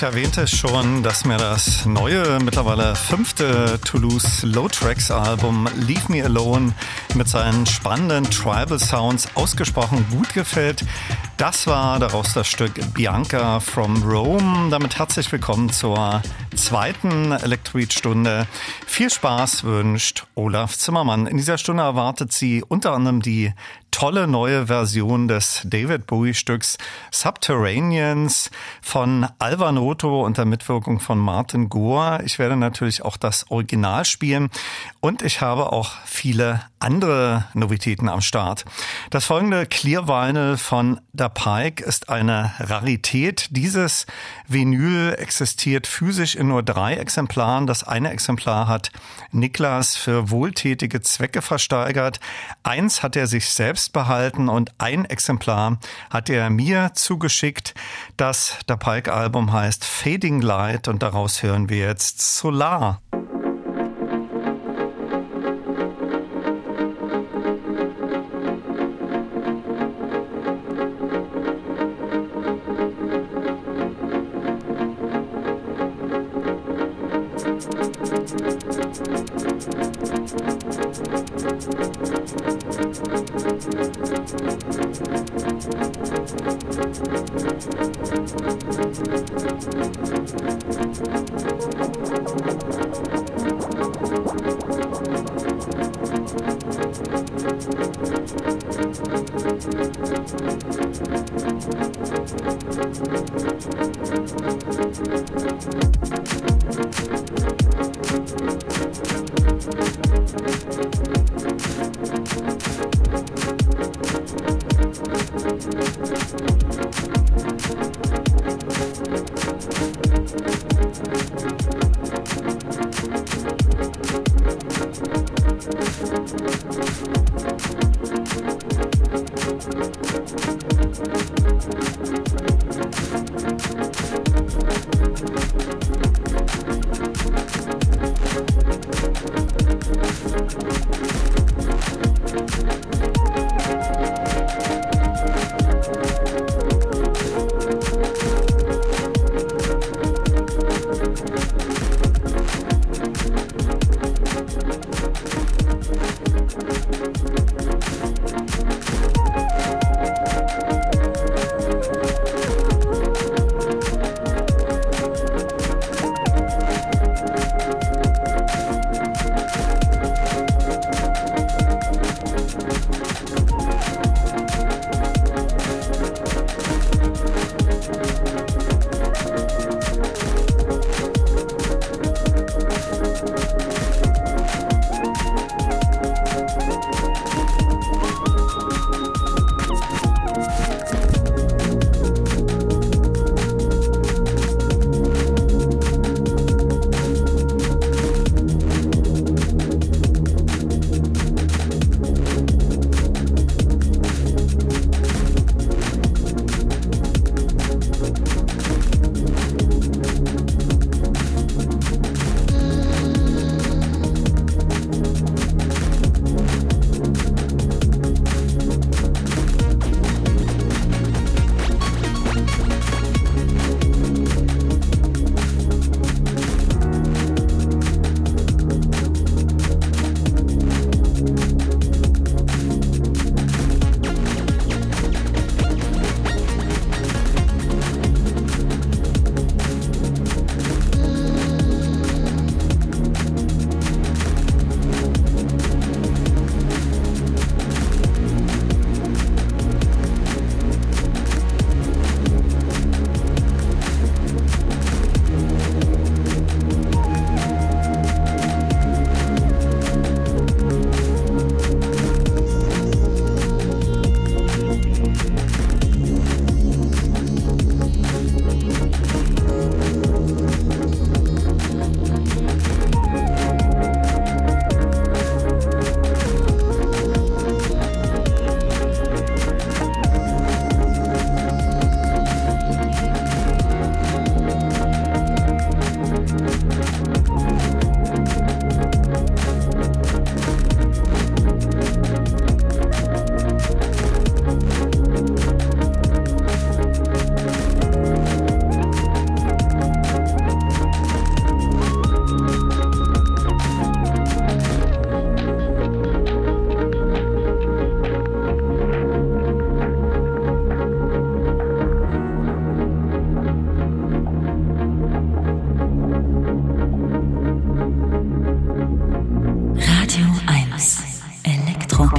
Erwähnte es schon, dass mir das neue, mittlerweile fünfte Toulouse Low Tracks Album Leave Me Alone mit seinen spannenden Tribal Sounds ausgesprochen gut gefällt. Das war daraus das Stück Bianca from Rome. Damit herzlich willkommen zur zweiten Elektroid-Stunde. Viel Spaß wünscht Olaf Zimmermann. In dieser Stunde erwartet sie unter anderem die tolle neue Version des David Bowie-Stücks Subterraneans von Alvanoto unter Mitwirkung von Martin Gore. Ich werde natürlich auch das Original spielen und ich habe auch viele andere Novitäten am Start. Das folgende Clear Vinyl von Da Pike ist eine Rarität. Dieses Vinyl existiert physisch in nur drei Exemplaren. Das eine Exemplar hat Niklas für wohltätige Zwecke versteigert. Eins hat er sich selbst behalten und ein Exemplar hat er mir zugeschickt. Das Da Pike Album heißt Fading Light und daraus hören wir jetzt Solar.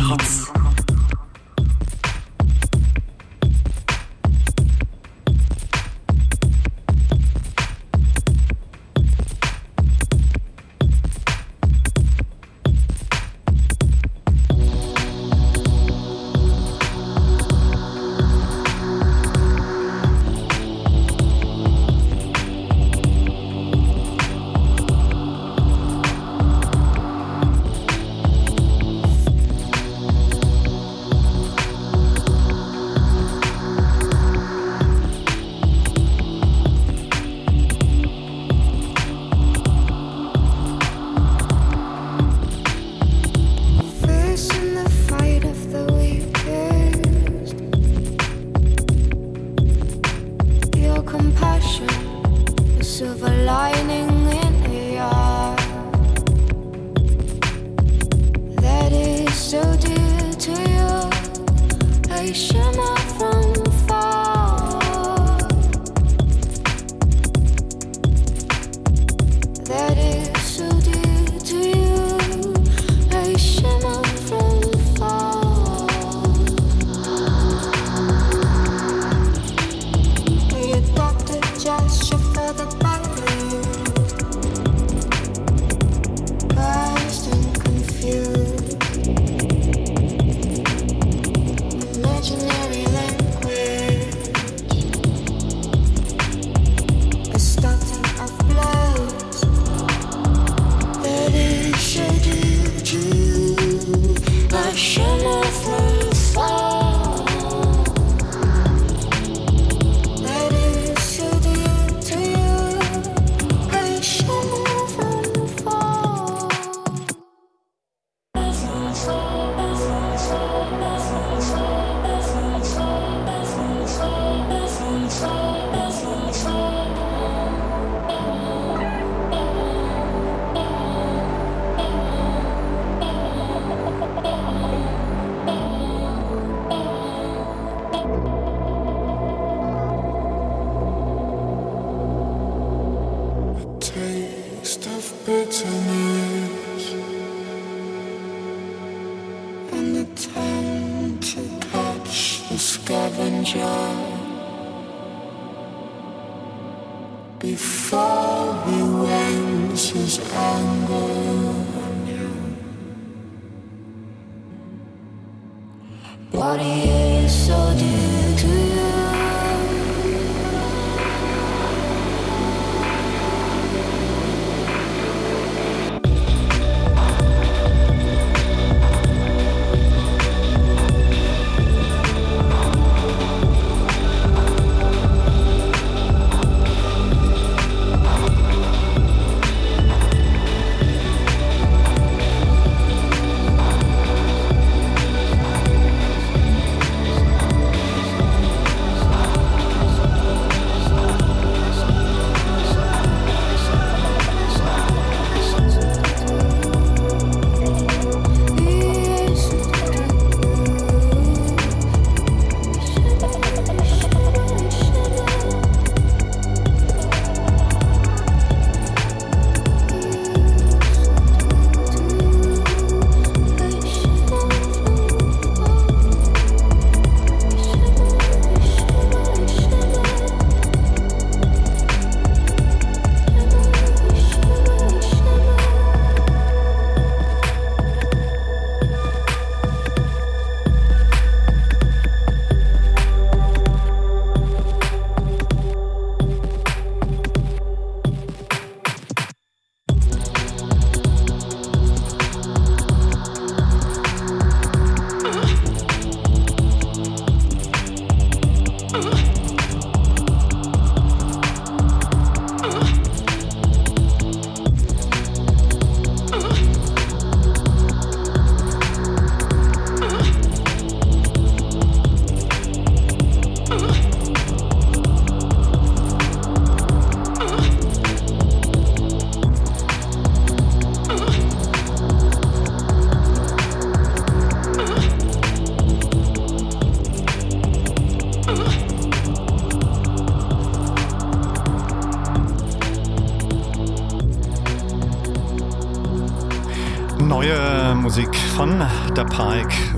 好。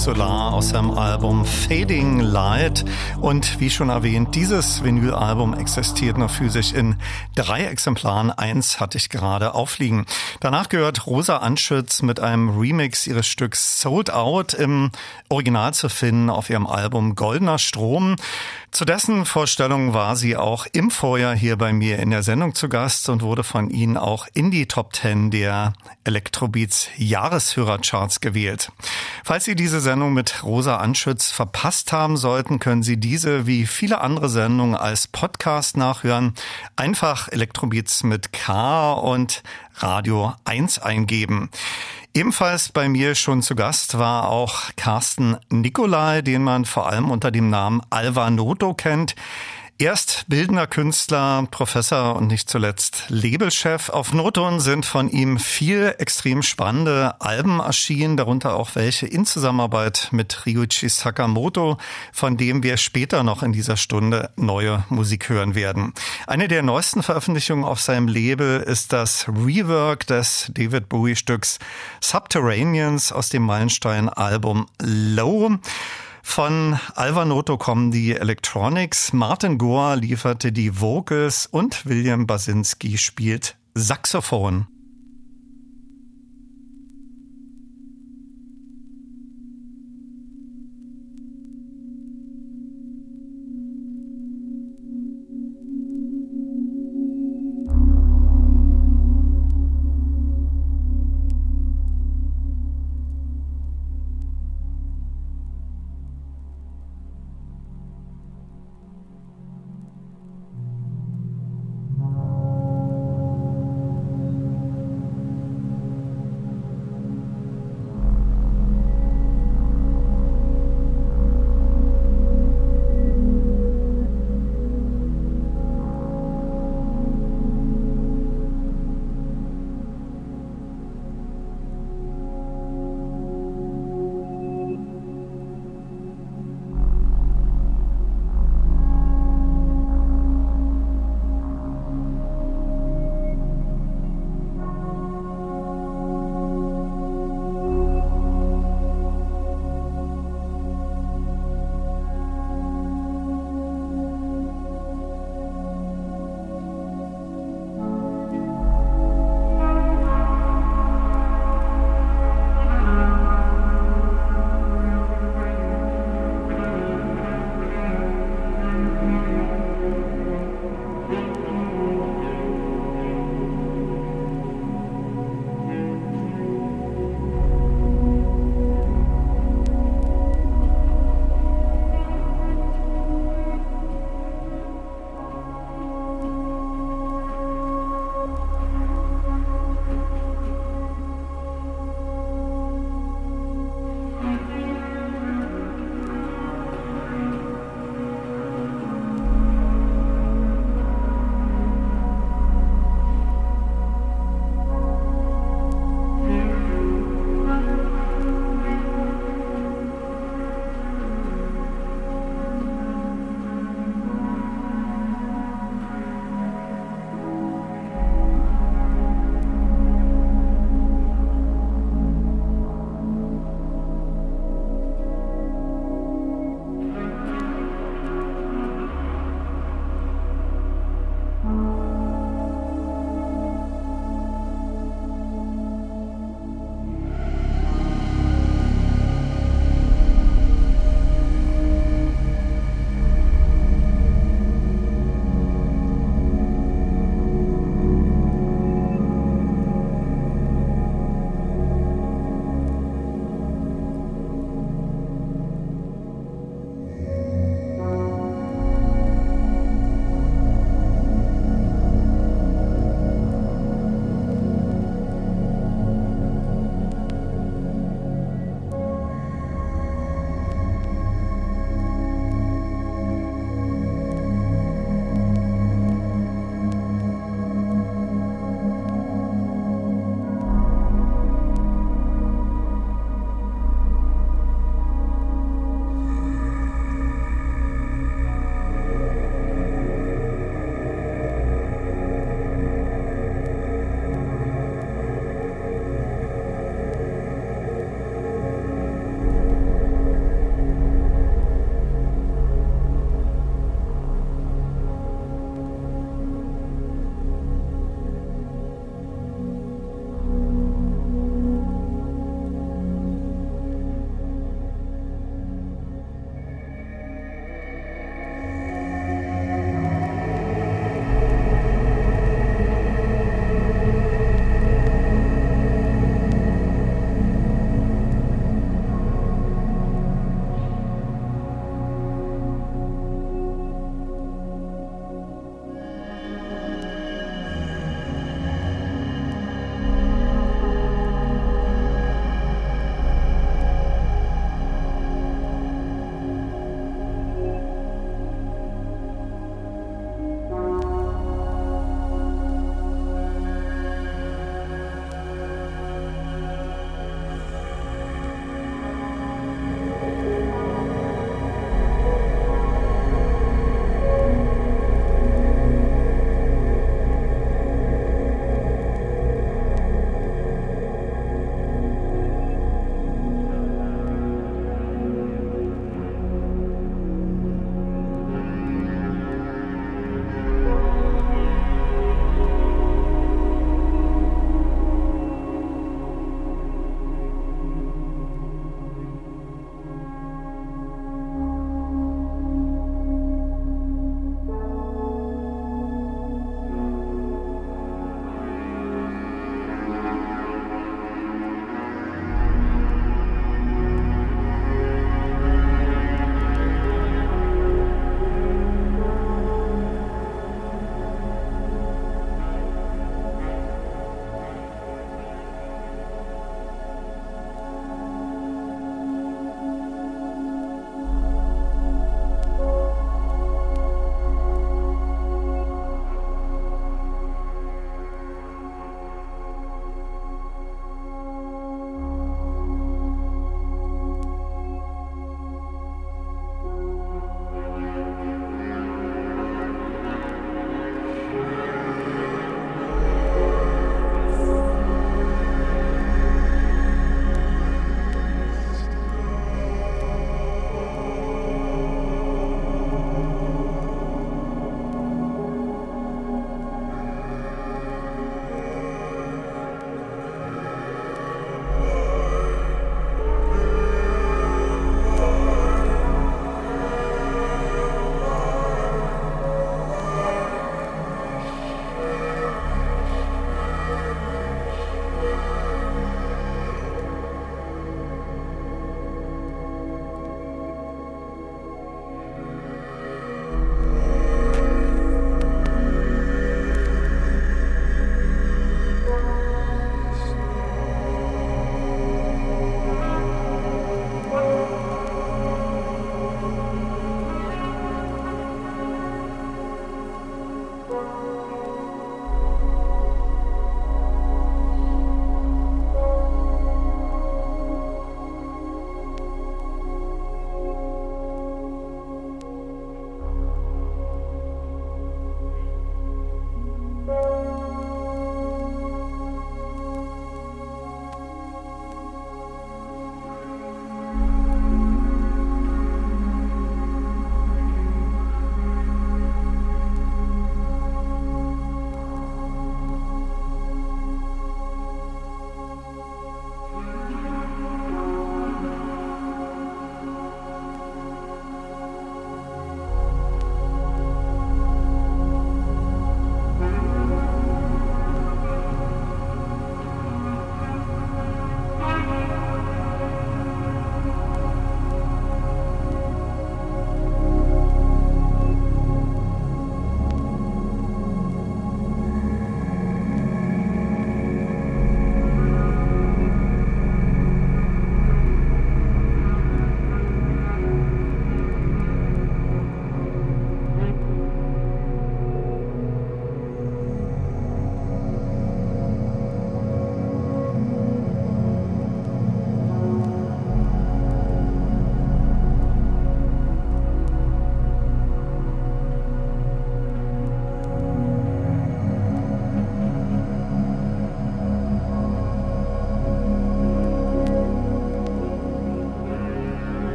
Solar aus seinem Album Fading Light. Und wie schon erwähnt, dieses Vinylalbum existiert noch physisch in drei Exemplaren. Eins hatte ich gerade aufliegen. Danach gehört Rosa Anschütz mit einem Remix ihres Stücks Sold Out im Original zu finden auf ihrem Album Goldener Strom. Zu dessen Vorstellung war sie auch im Vorjahr hier bei mir in der Sendung zu Gast und wurde von Ihnen auch in die Top 10 der Electrobeats Jahreshörercharts gewählt. Falls Sie diese Sendung mit Rosa Anschütz verpasst haben sollten, können Sie diese wie viele andere Sendungen als Podcast nachhören. Einfach Electrobeats mit K und Radio 1 eingeben. Ebenfalls bei mir schon zu Gast war auch Carsten Nikolai, den man vor allem unter dem Namen Alva Noto kennt. Erst bildender Künstler, Professor und nicht zuletzt Labelchef. Auf Noton sind von ihm viel extrem spannende Alben erschienen, darunter auch welche in Zusammenarbeit mit Ryuichi Sakamoto, von dem wir später noch in dieser Stunde neue Musik hören werden. Eine der neuesten Veröffentlichungen auf seinem Label ist das Rework des David Bowie Stücks Subterraneans aus dem Meilenstein-Album Low. Von Alvanoto kommen die Electronics, Martin Gore lieferte die Vocals und William Basinski spielt Saxophon.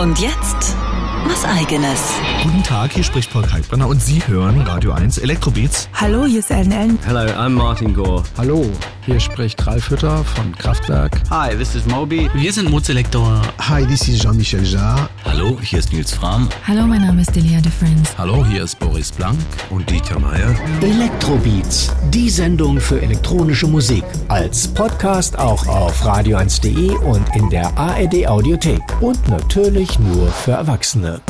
Und jetzt was eigenes. Guten Tag, hier spricht Paul Kalkbrenner und Sie hören Radio 1 Elektrobeats. Hallo, hier ist Ellen Ellen. Hello, I'm Martin Gore. Hallo, hier spricht Ralf Hütter von Kraftwerk. Hi, this is Moby. Wir sind Mozelektor. Hi, this is Jean-Michel Jarre. Hallo, hier ist Nils Fram. Hallo, mein Name ist Delia de Friends. Hallo, hier ist Boris Blank und Dieter Meier. Elektrobeats, die Sendung für elektronische Musik. Als Podcast auch auf radio1.de und in der ARD Audiothek. Und natürlich nur für Erwachsene.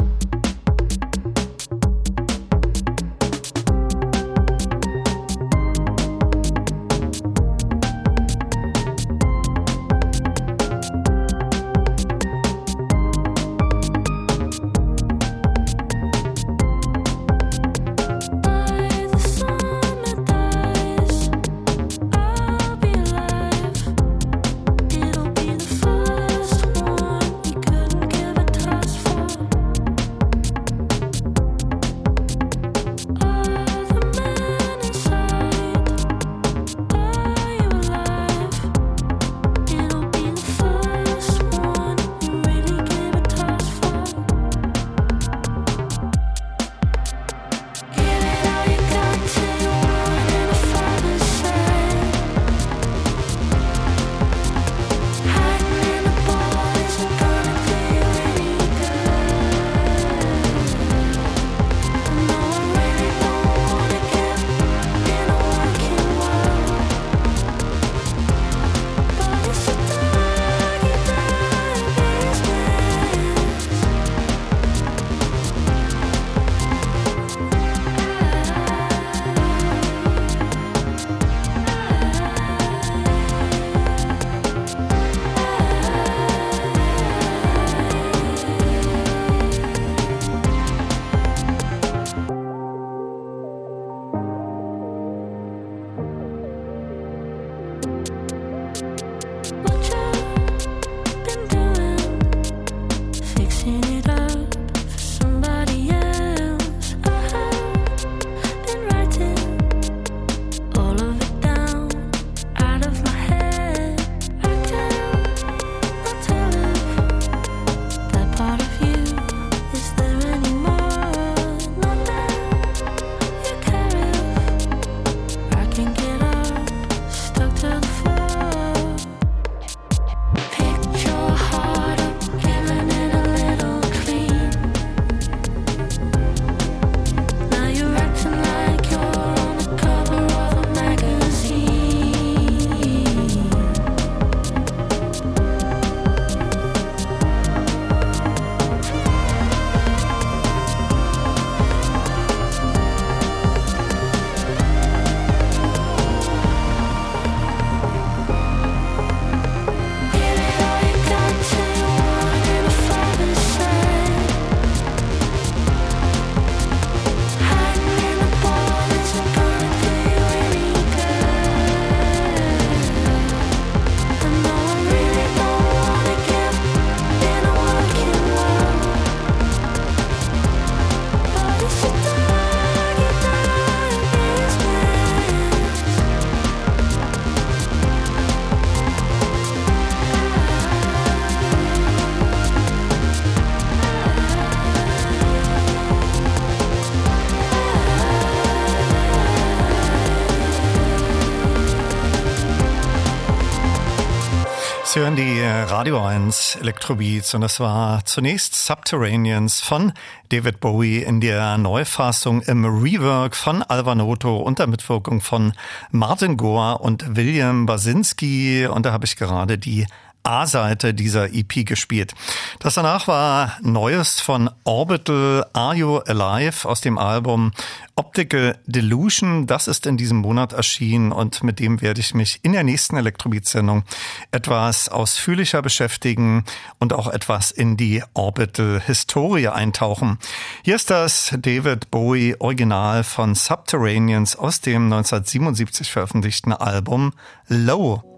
Radio 1 Electrobeats und das war zunächst Subterraneans von David Bowie in der Neufassung im Rework von Alvanoto unter Mitwirkung von Martin Gore und William Basinski. Und da habe ich gerade die A-Seite dieser EP gespielt. Das danach war Neues von Orbital Are You Alive aus dem Album Optical Delusion. Das ist in diesem Monat erschienen und mit dem werde ich mich in der nächsten Elektrobeat-Sendung etwas ausführlicher beschäftigen und auch etwas in die Orbital-Historie eintauchen. Hier ist das David Bowie Original von Subterraneans aus dem 1977 veröffentlichten Album Low.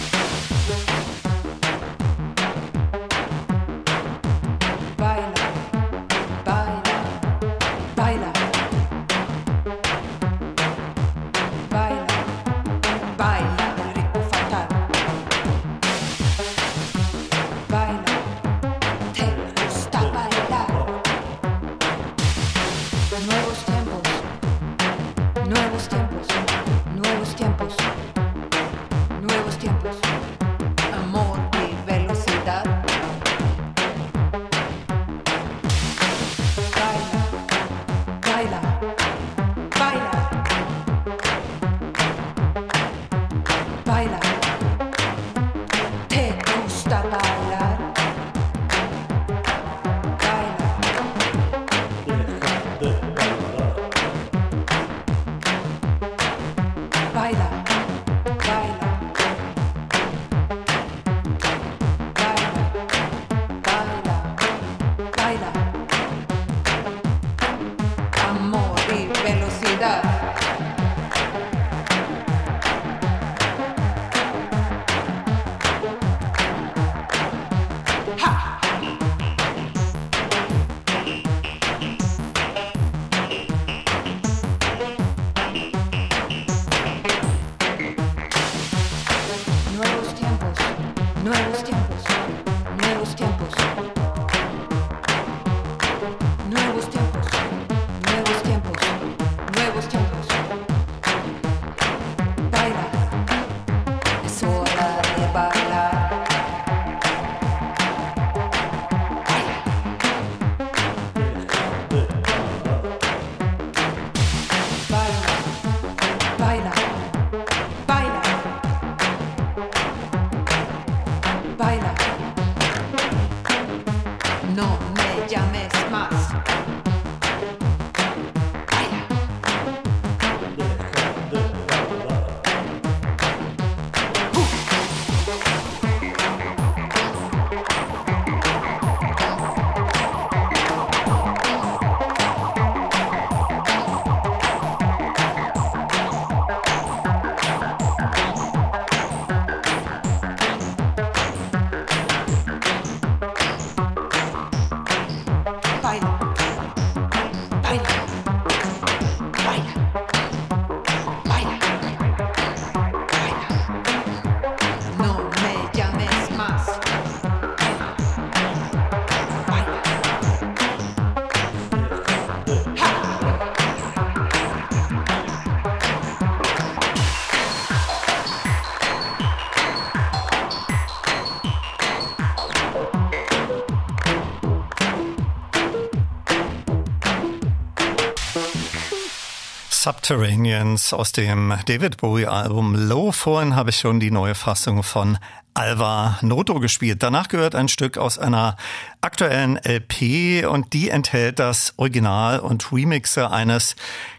Subterraneans aus dem David Bowie-Album Low. Vorhin habe ich schon die neue Fassung von Alva Noto gespielt. Danach gehört ein Stück aus einer aktuellen LP und die enthält das Original und Remixe eines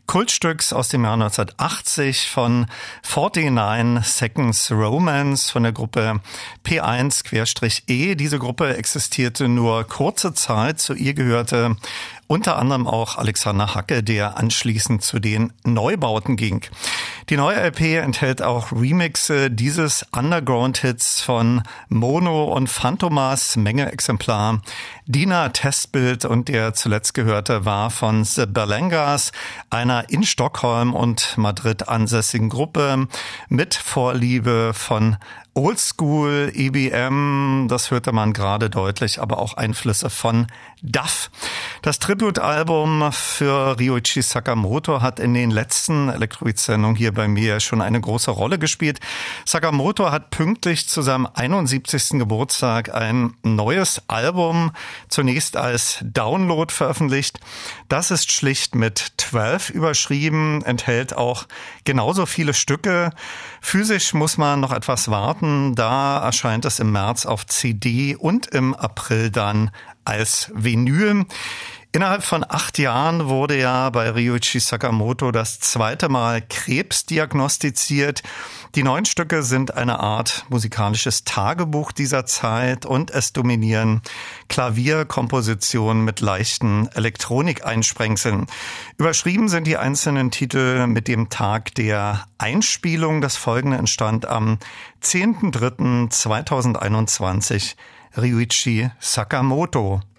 Kultstücks aus dem Jahr 1980 von 49 Seconds Romance von der Gruppe P1-E. Diese Gruppe existierte nur kurze Zeit. Zu ihr gehörte unter anderem auch Alexander Hacke, der anschließend zu den Neubauten ging. Die neue LP enthält auch Remixe dieses Underground-Hits von Mono und Phantomas, Menge Exemplar. Dina Testbild und der zuletzt gehörte war von The Berlengas, einer in Stockholm und Madrid ansässigen Gruppe mit Vorliebe von Oldschool, EBM, das hörte man gerade deutlich, aber auch Einflüsse von Duff. Das Tributalbum für Ryuichi Sakamoto hat in den letzten Elektroid-Sendungen hier bei mir schon eine große Rolle gespielt. Sakamoto hat pünktlich zu seinem 71. Geburtstag ein neues Album zunächst als Download veröffentlicht. Das ist schlicht mit 12 überschrieben, enthält auch genauso viele Stücke. Physisch muss man noch etwas warten. Da erscheint es im März auf CD und im April dann als Vinyl. Innerhalb von acht Jahren wurde ja bei Ryuichi Sakamoto das zweite Mal Krebs diagnostiziert. Die neun Stücke sind eine Art musikalisches Tagebuch dieser Zeit und es dominieren Klavierkompositionen mit leichten Elektronikeinsprengseln. Überschrieben sind die einzelnen Titel mit dem Tag der Einspielung. Das folgende entstand am 10.03.2021. Ryuichi Sakamoto.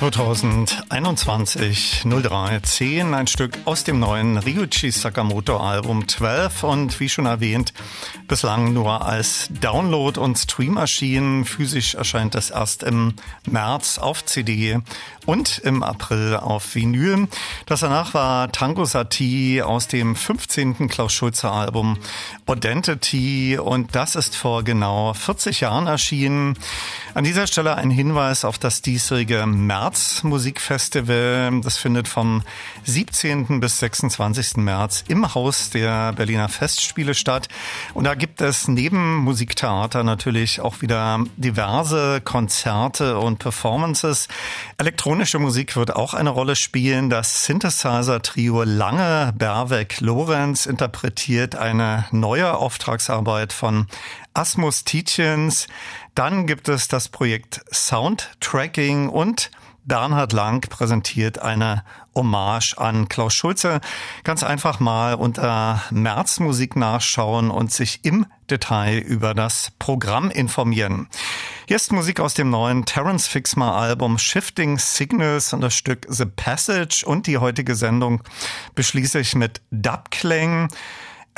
...2021 0310, ein Stück aus dem neuen Ryuichi Sakamoto Album 12 und wie schon erwähnt, bislang nur als Download und Stream erschienen. Physisch erscheint es erst im März auf CD und im April auf Vinyl. Das danach war Tango Sati aus dem 15. Klaus Schulze Album Identity und das ist vor genau 40 Jahren erschienen. An dieser Stelle ein Hinweis auf das diesjährige März Musikfestival. Das findet vom 17. bis 26. März im Haus der Berliner Festspiele statt. Und da gibt es neben Musiktheater natürlich auch wieder diverse Konzerte und Performances. Elektronische Musik wird auch eine Rolle spielen. Das Synthesizer-Trio Lange Berweg Lorenz interpretiert eine neue Auftragsarbeit von Asmus Tietjens. Dann gibt es das Projekt Soundtracking und Bernhard Lang präsentiert eine Hommage an Klaus Schulze. Ganz einfach mal unter Märzmusik nachschauen und sich im Detail über das Programm informieren. Hier ist Musik aus dem neuen Terence Fixmer Album Shifting Signals und das Stück The Passage und die heutige Sendung beschließe ich mit Dubklang.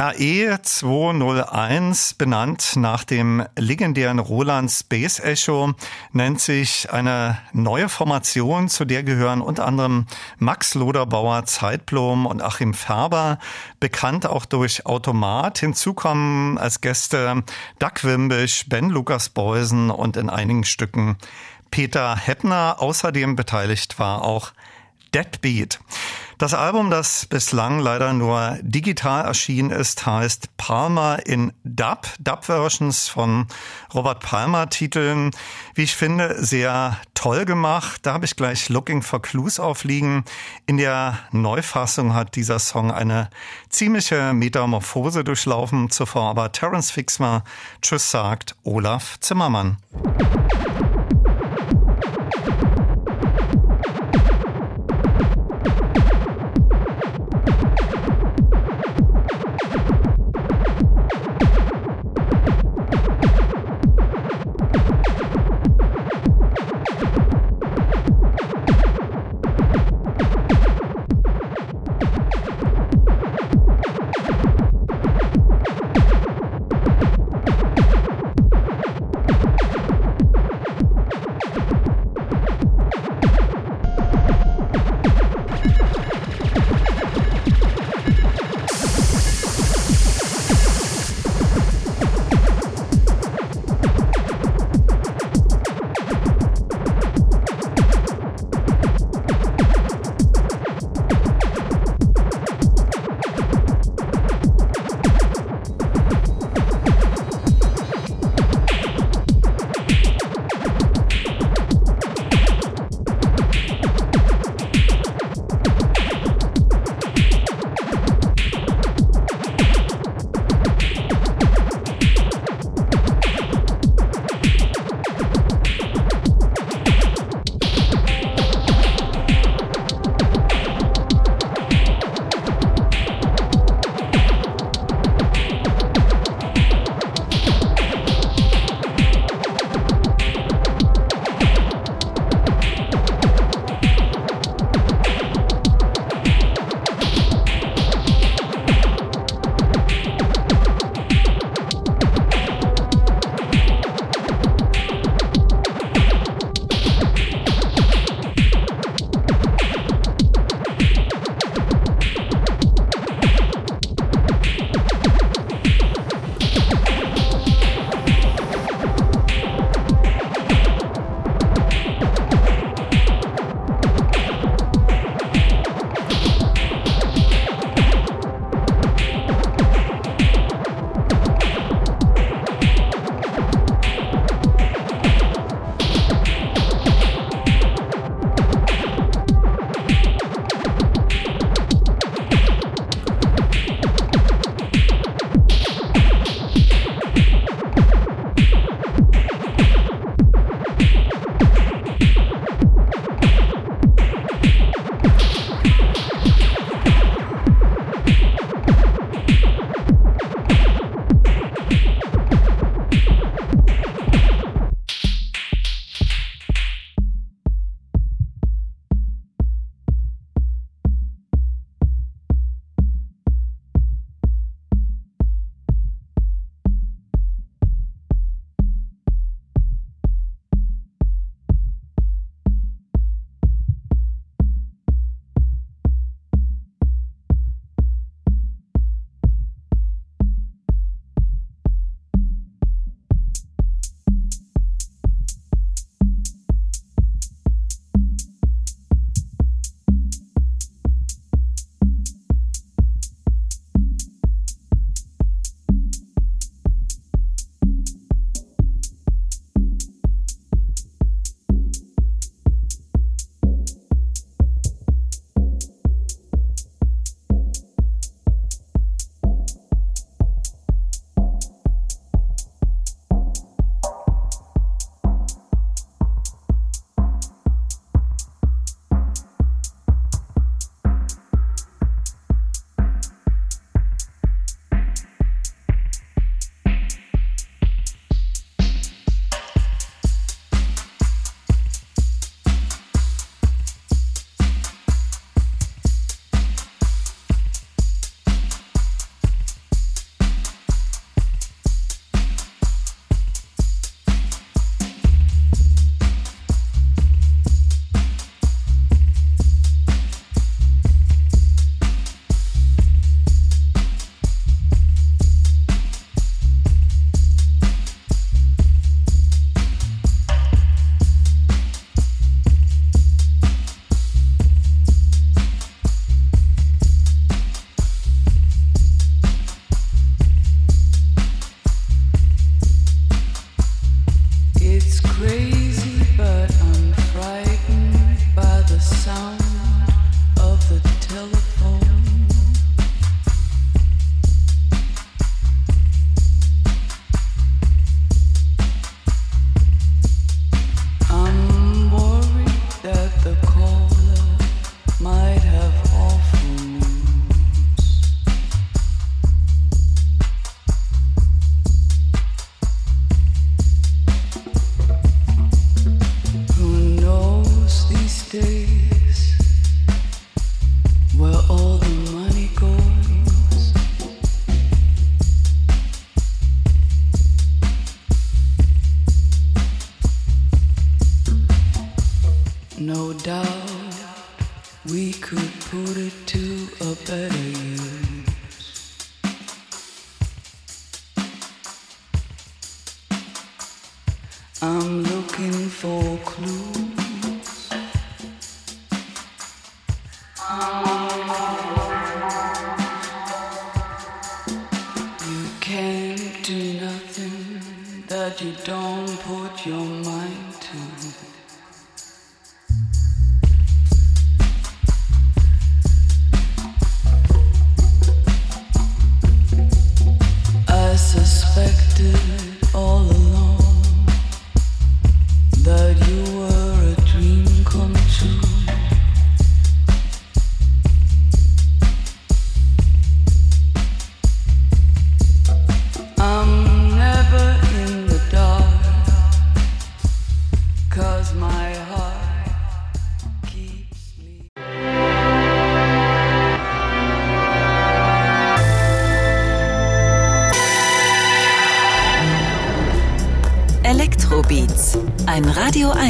RE 201, benannt nach dem legendären Roland Space Echo, nennt sich eine neue Formation, zu der gehören unter anderem Max Loderbauer, Zeitblom und Achim Färber, bekannt auch durch Automat. Hinzu kommen als Gäste Doug Wimbisch, Ben Lukas Beusen und in einigen Stücken Peter Heppner. Außerdem beteiligt war auch Deadbeat. Das Album, das bislang leider nur digital erschienen ist, heißt Palmer in Dub. Dub-Versions von Robert Palmer Titeln. Wie ich finde, sehr toll gemacht. Da habe ich gleich Looking for Clues aufliegen. In der Neufassung hat dieser Song eine ziemliche Metamorphose durchlaufen. Zuvor aber Terence Fixmer Tschüss sagt Olaf Zimmermann.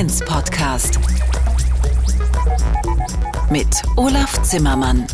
1 Podcast. Mit Olaf Zimmermann.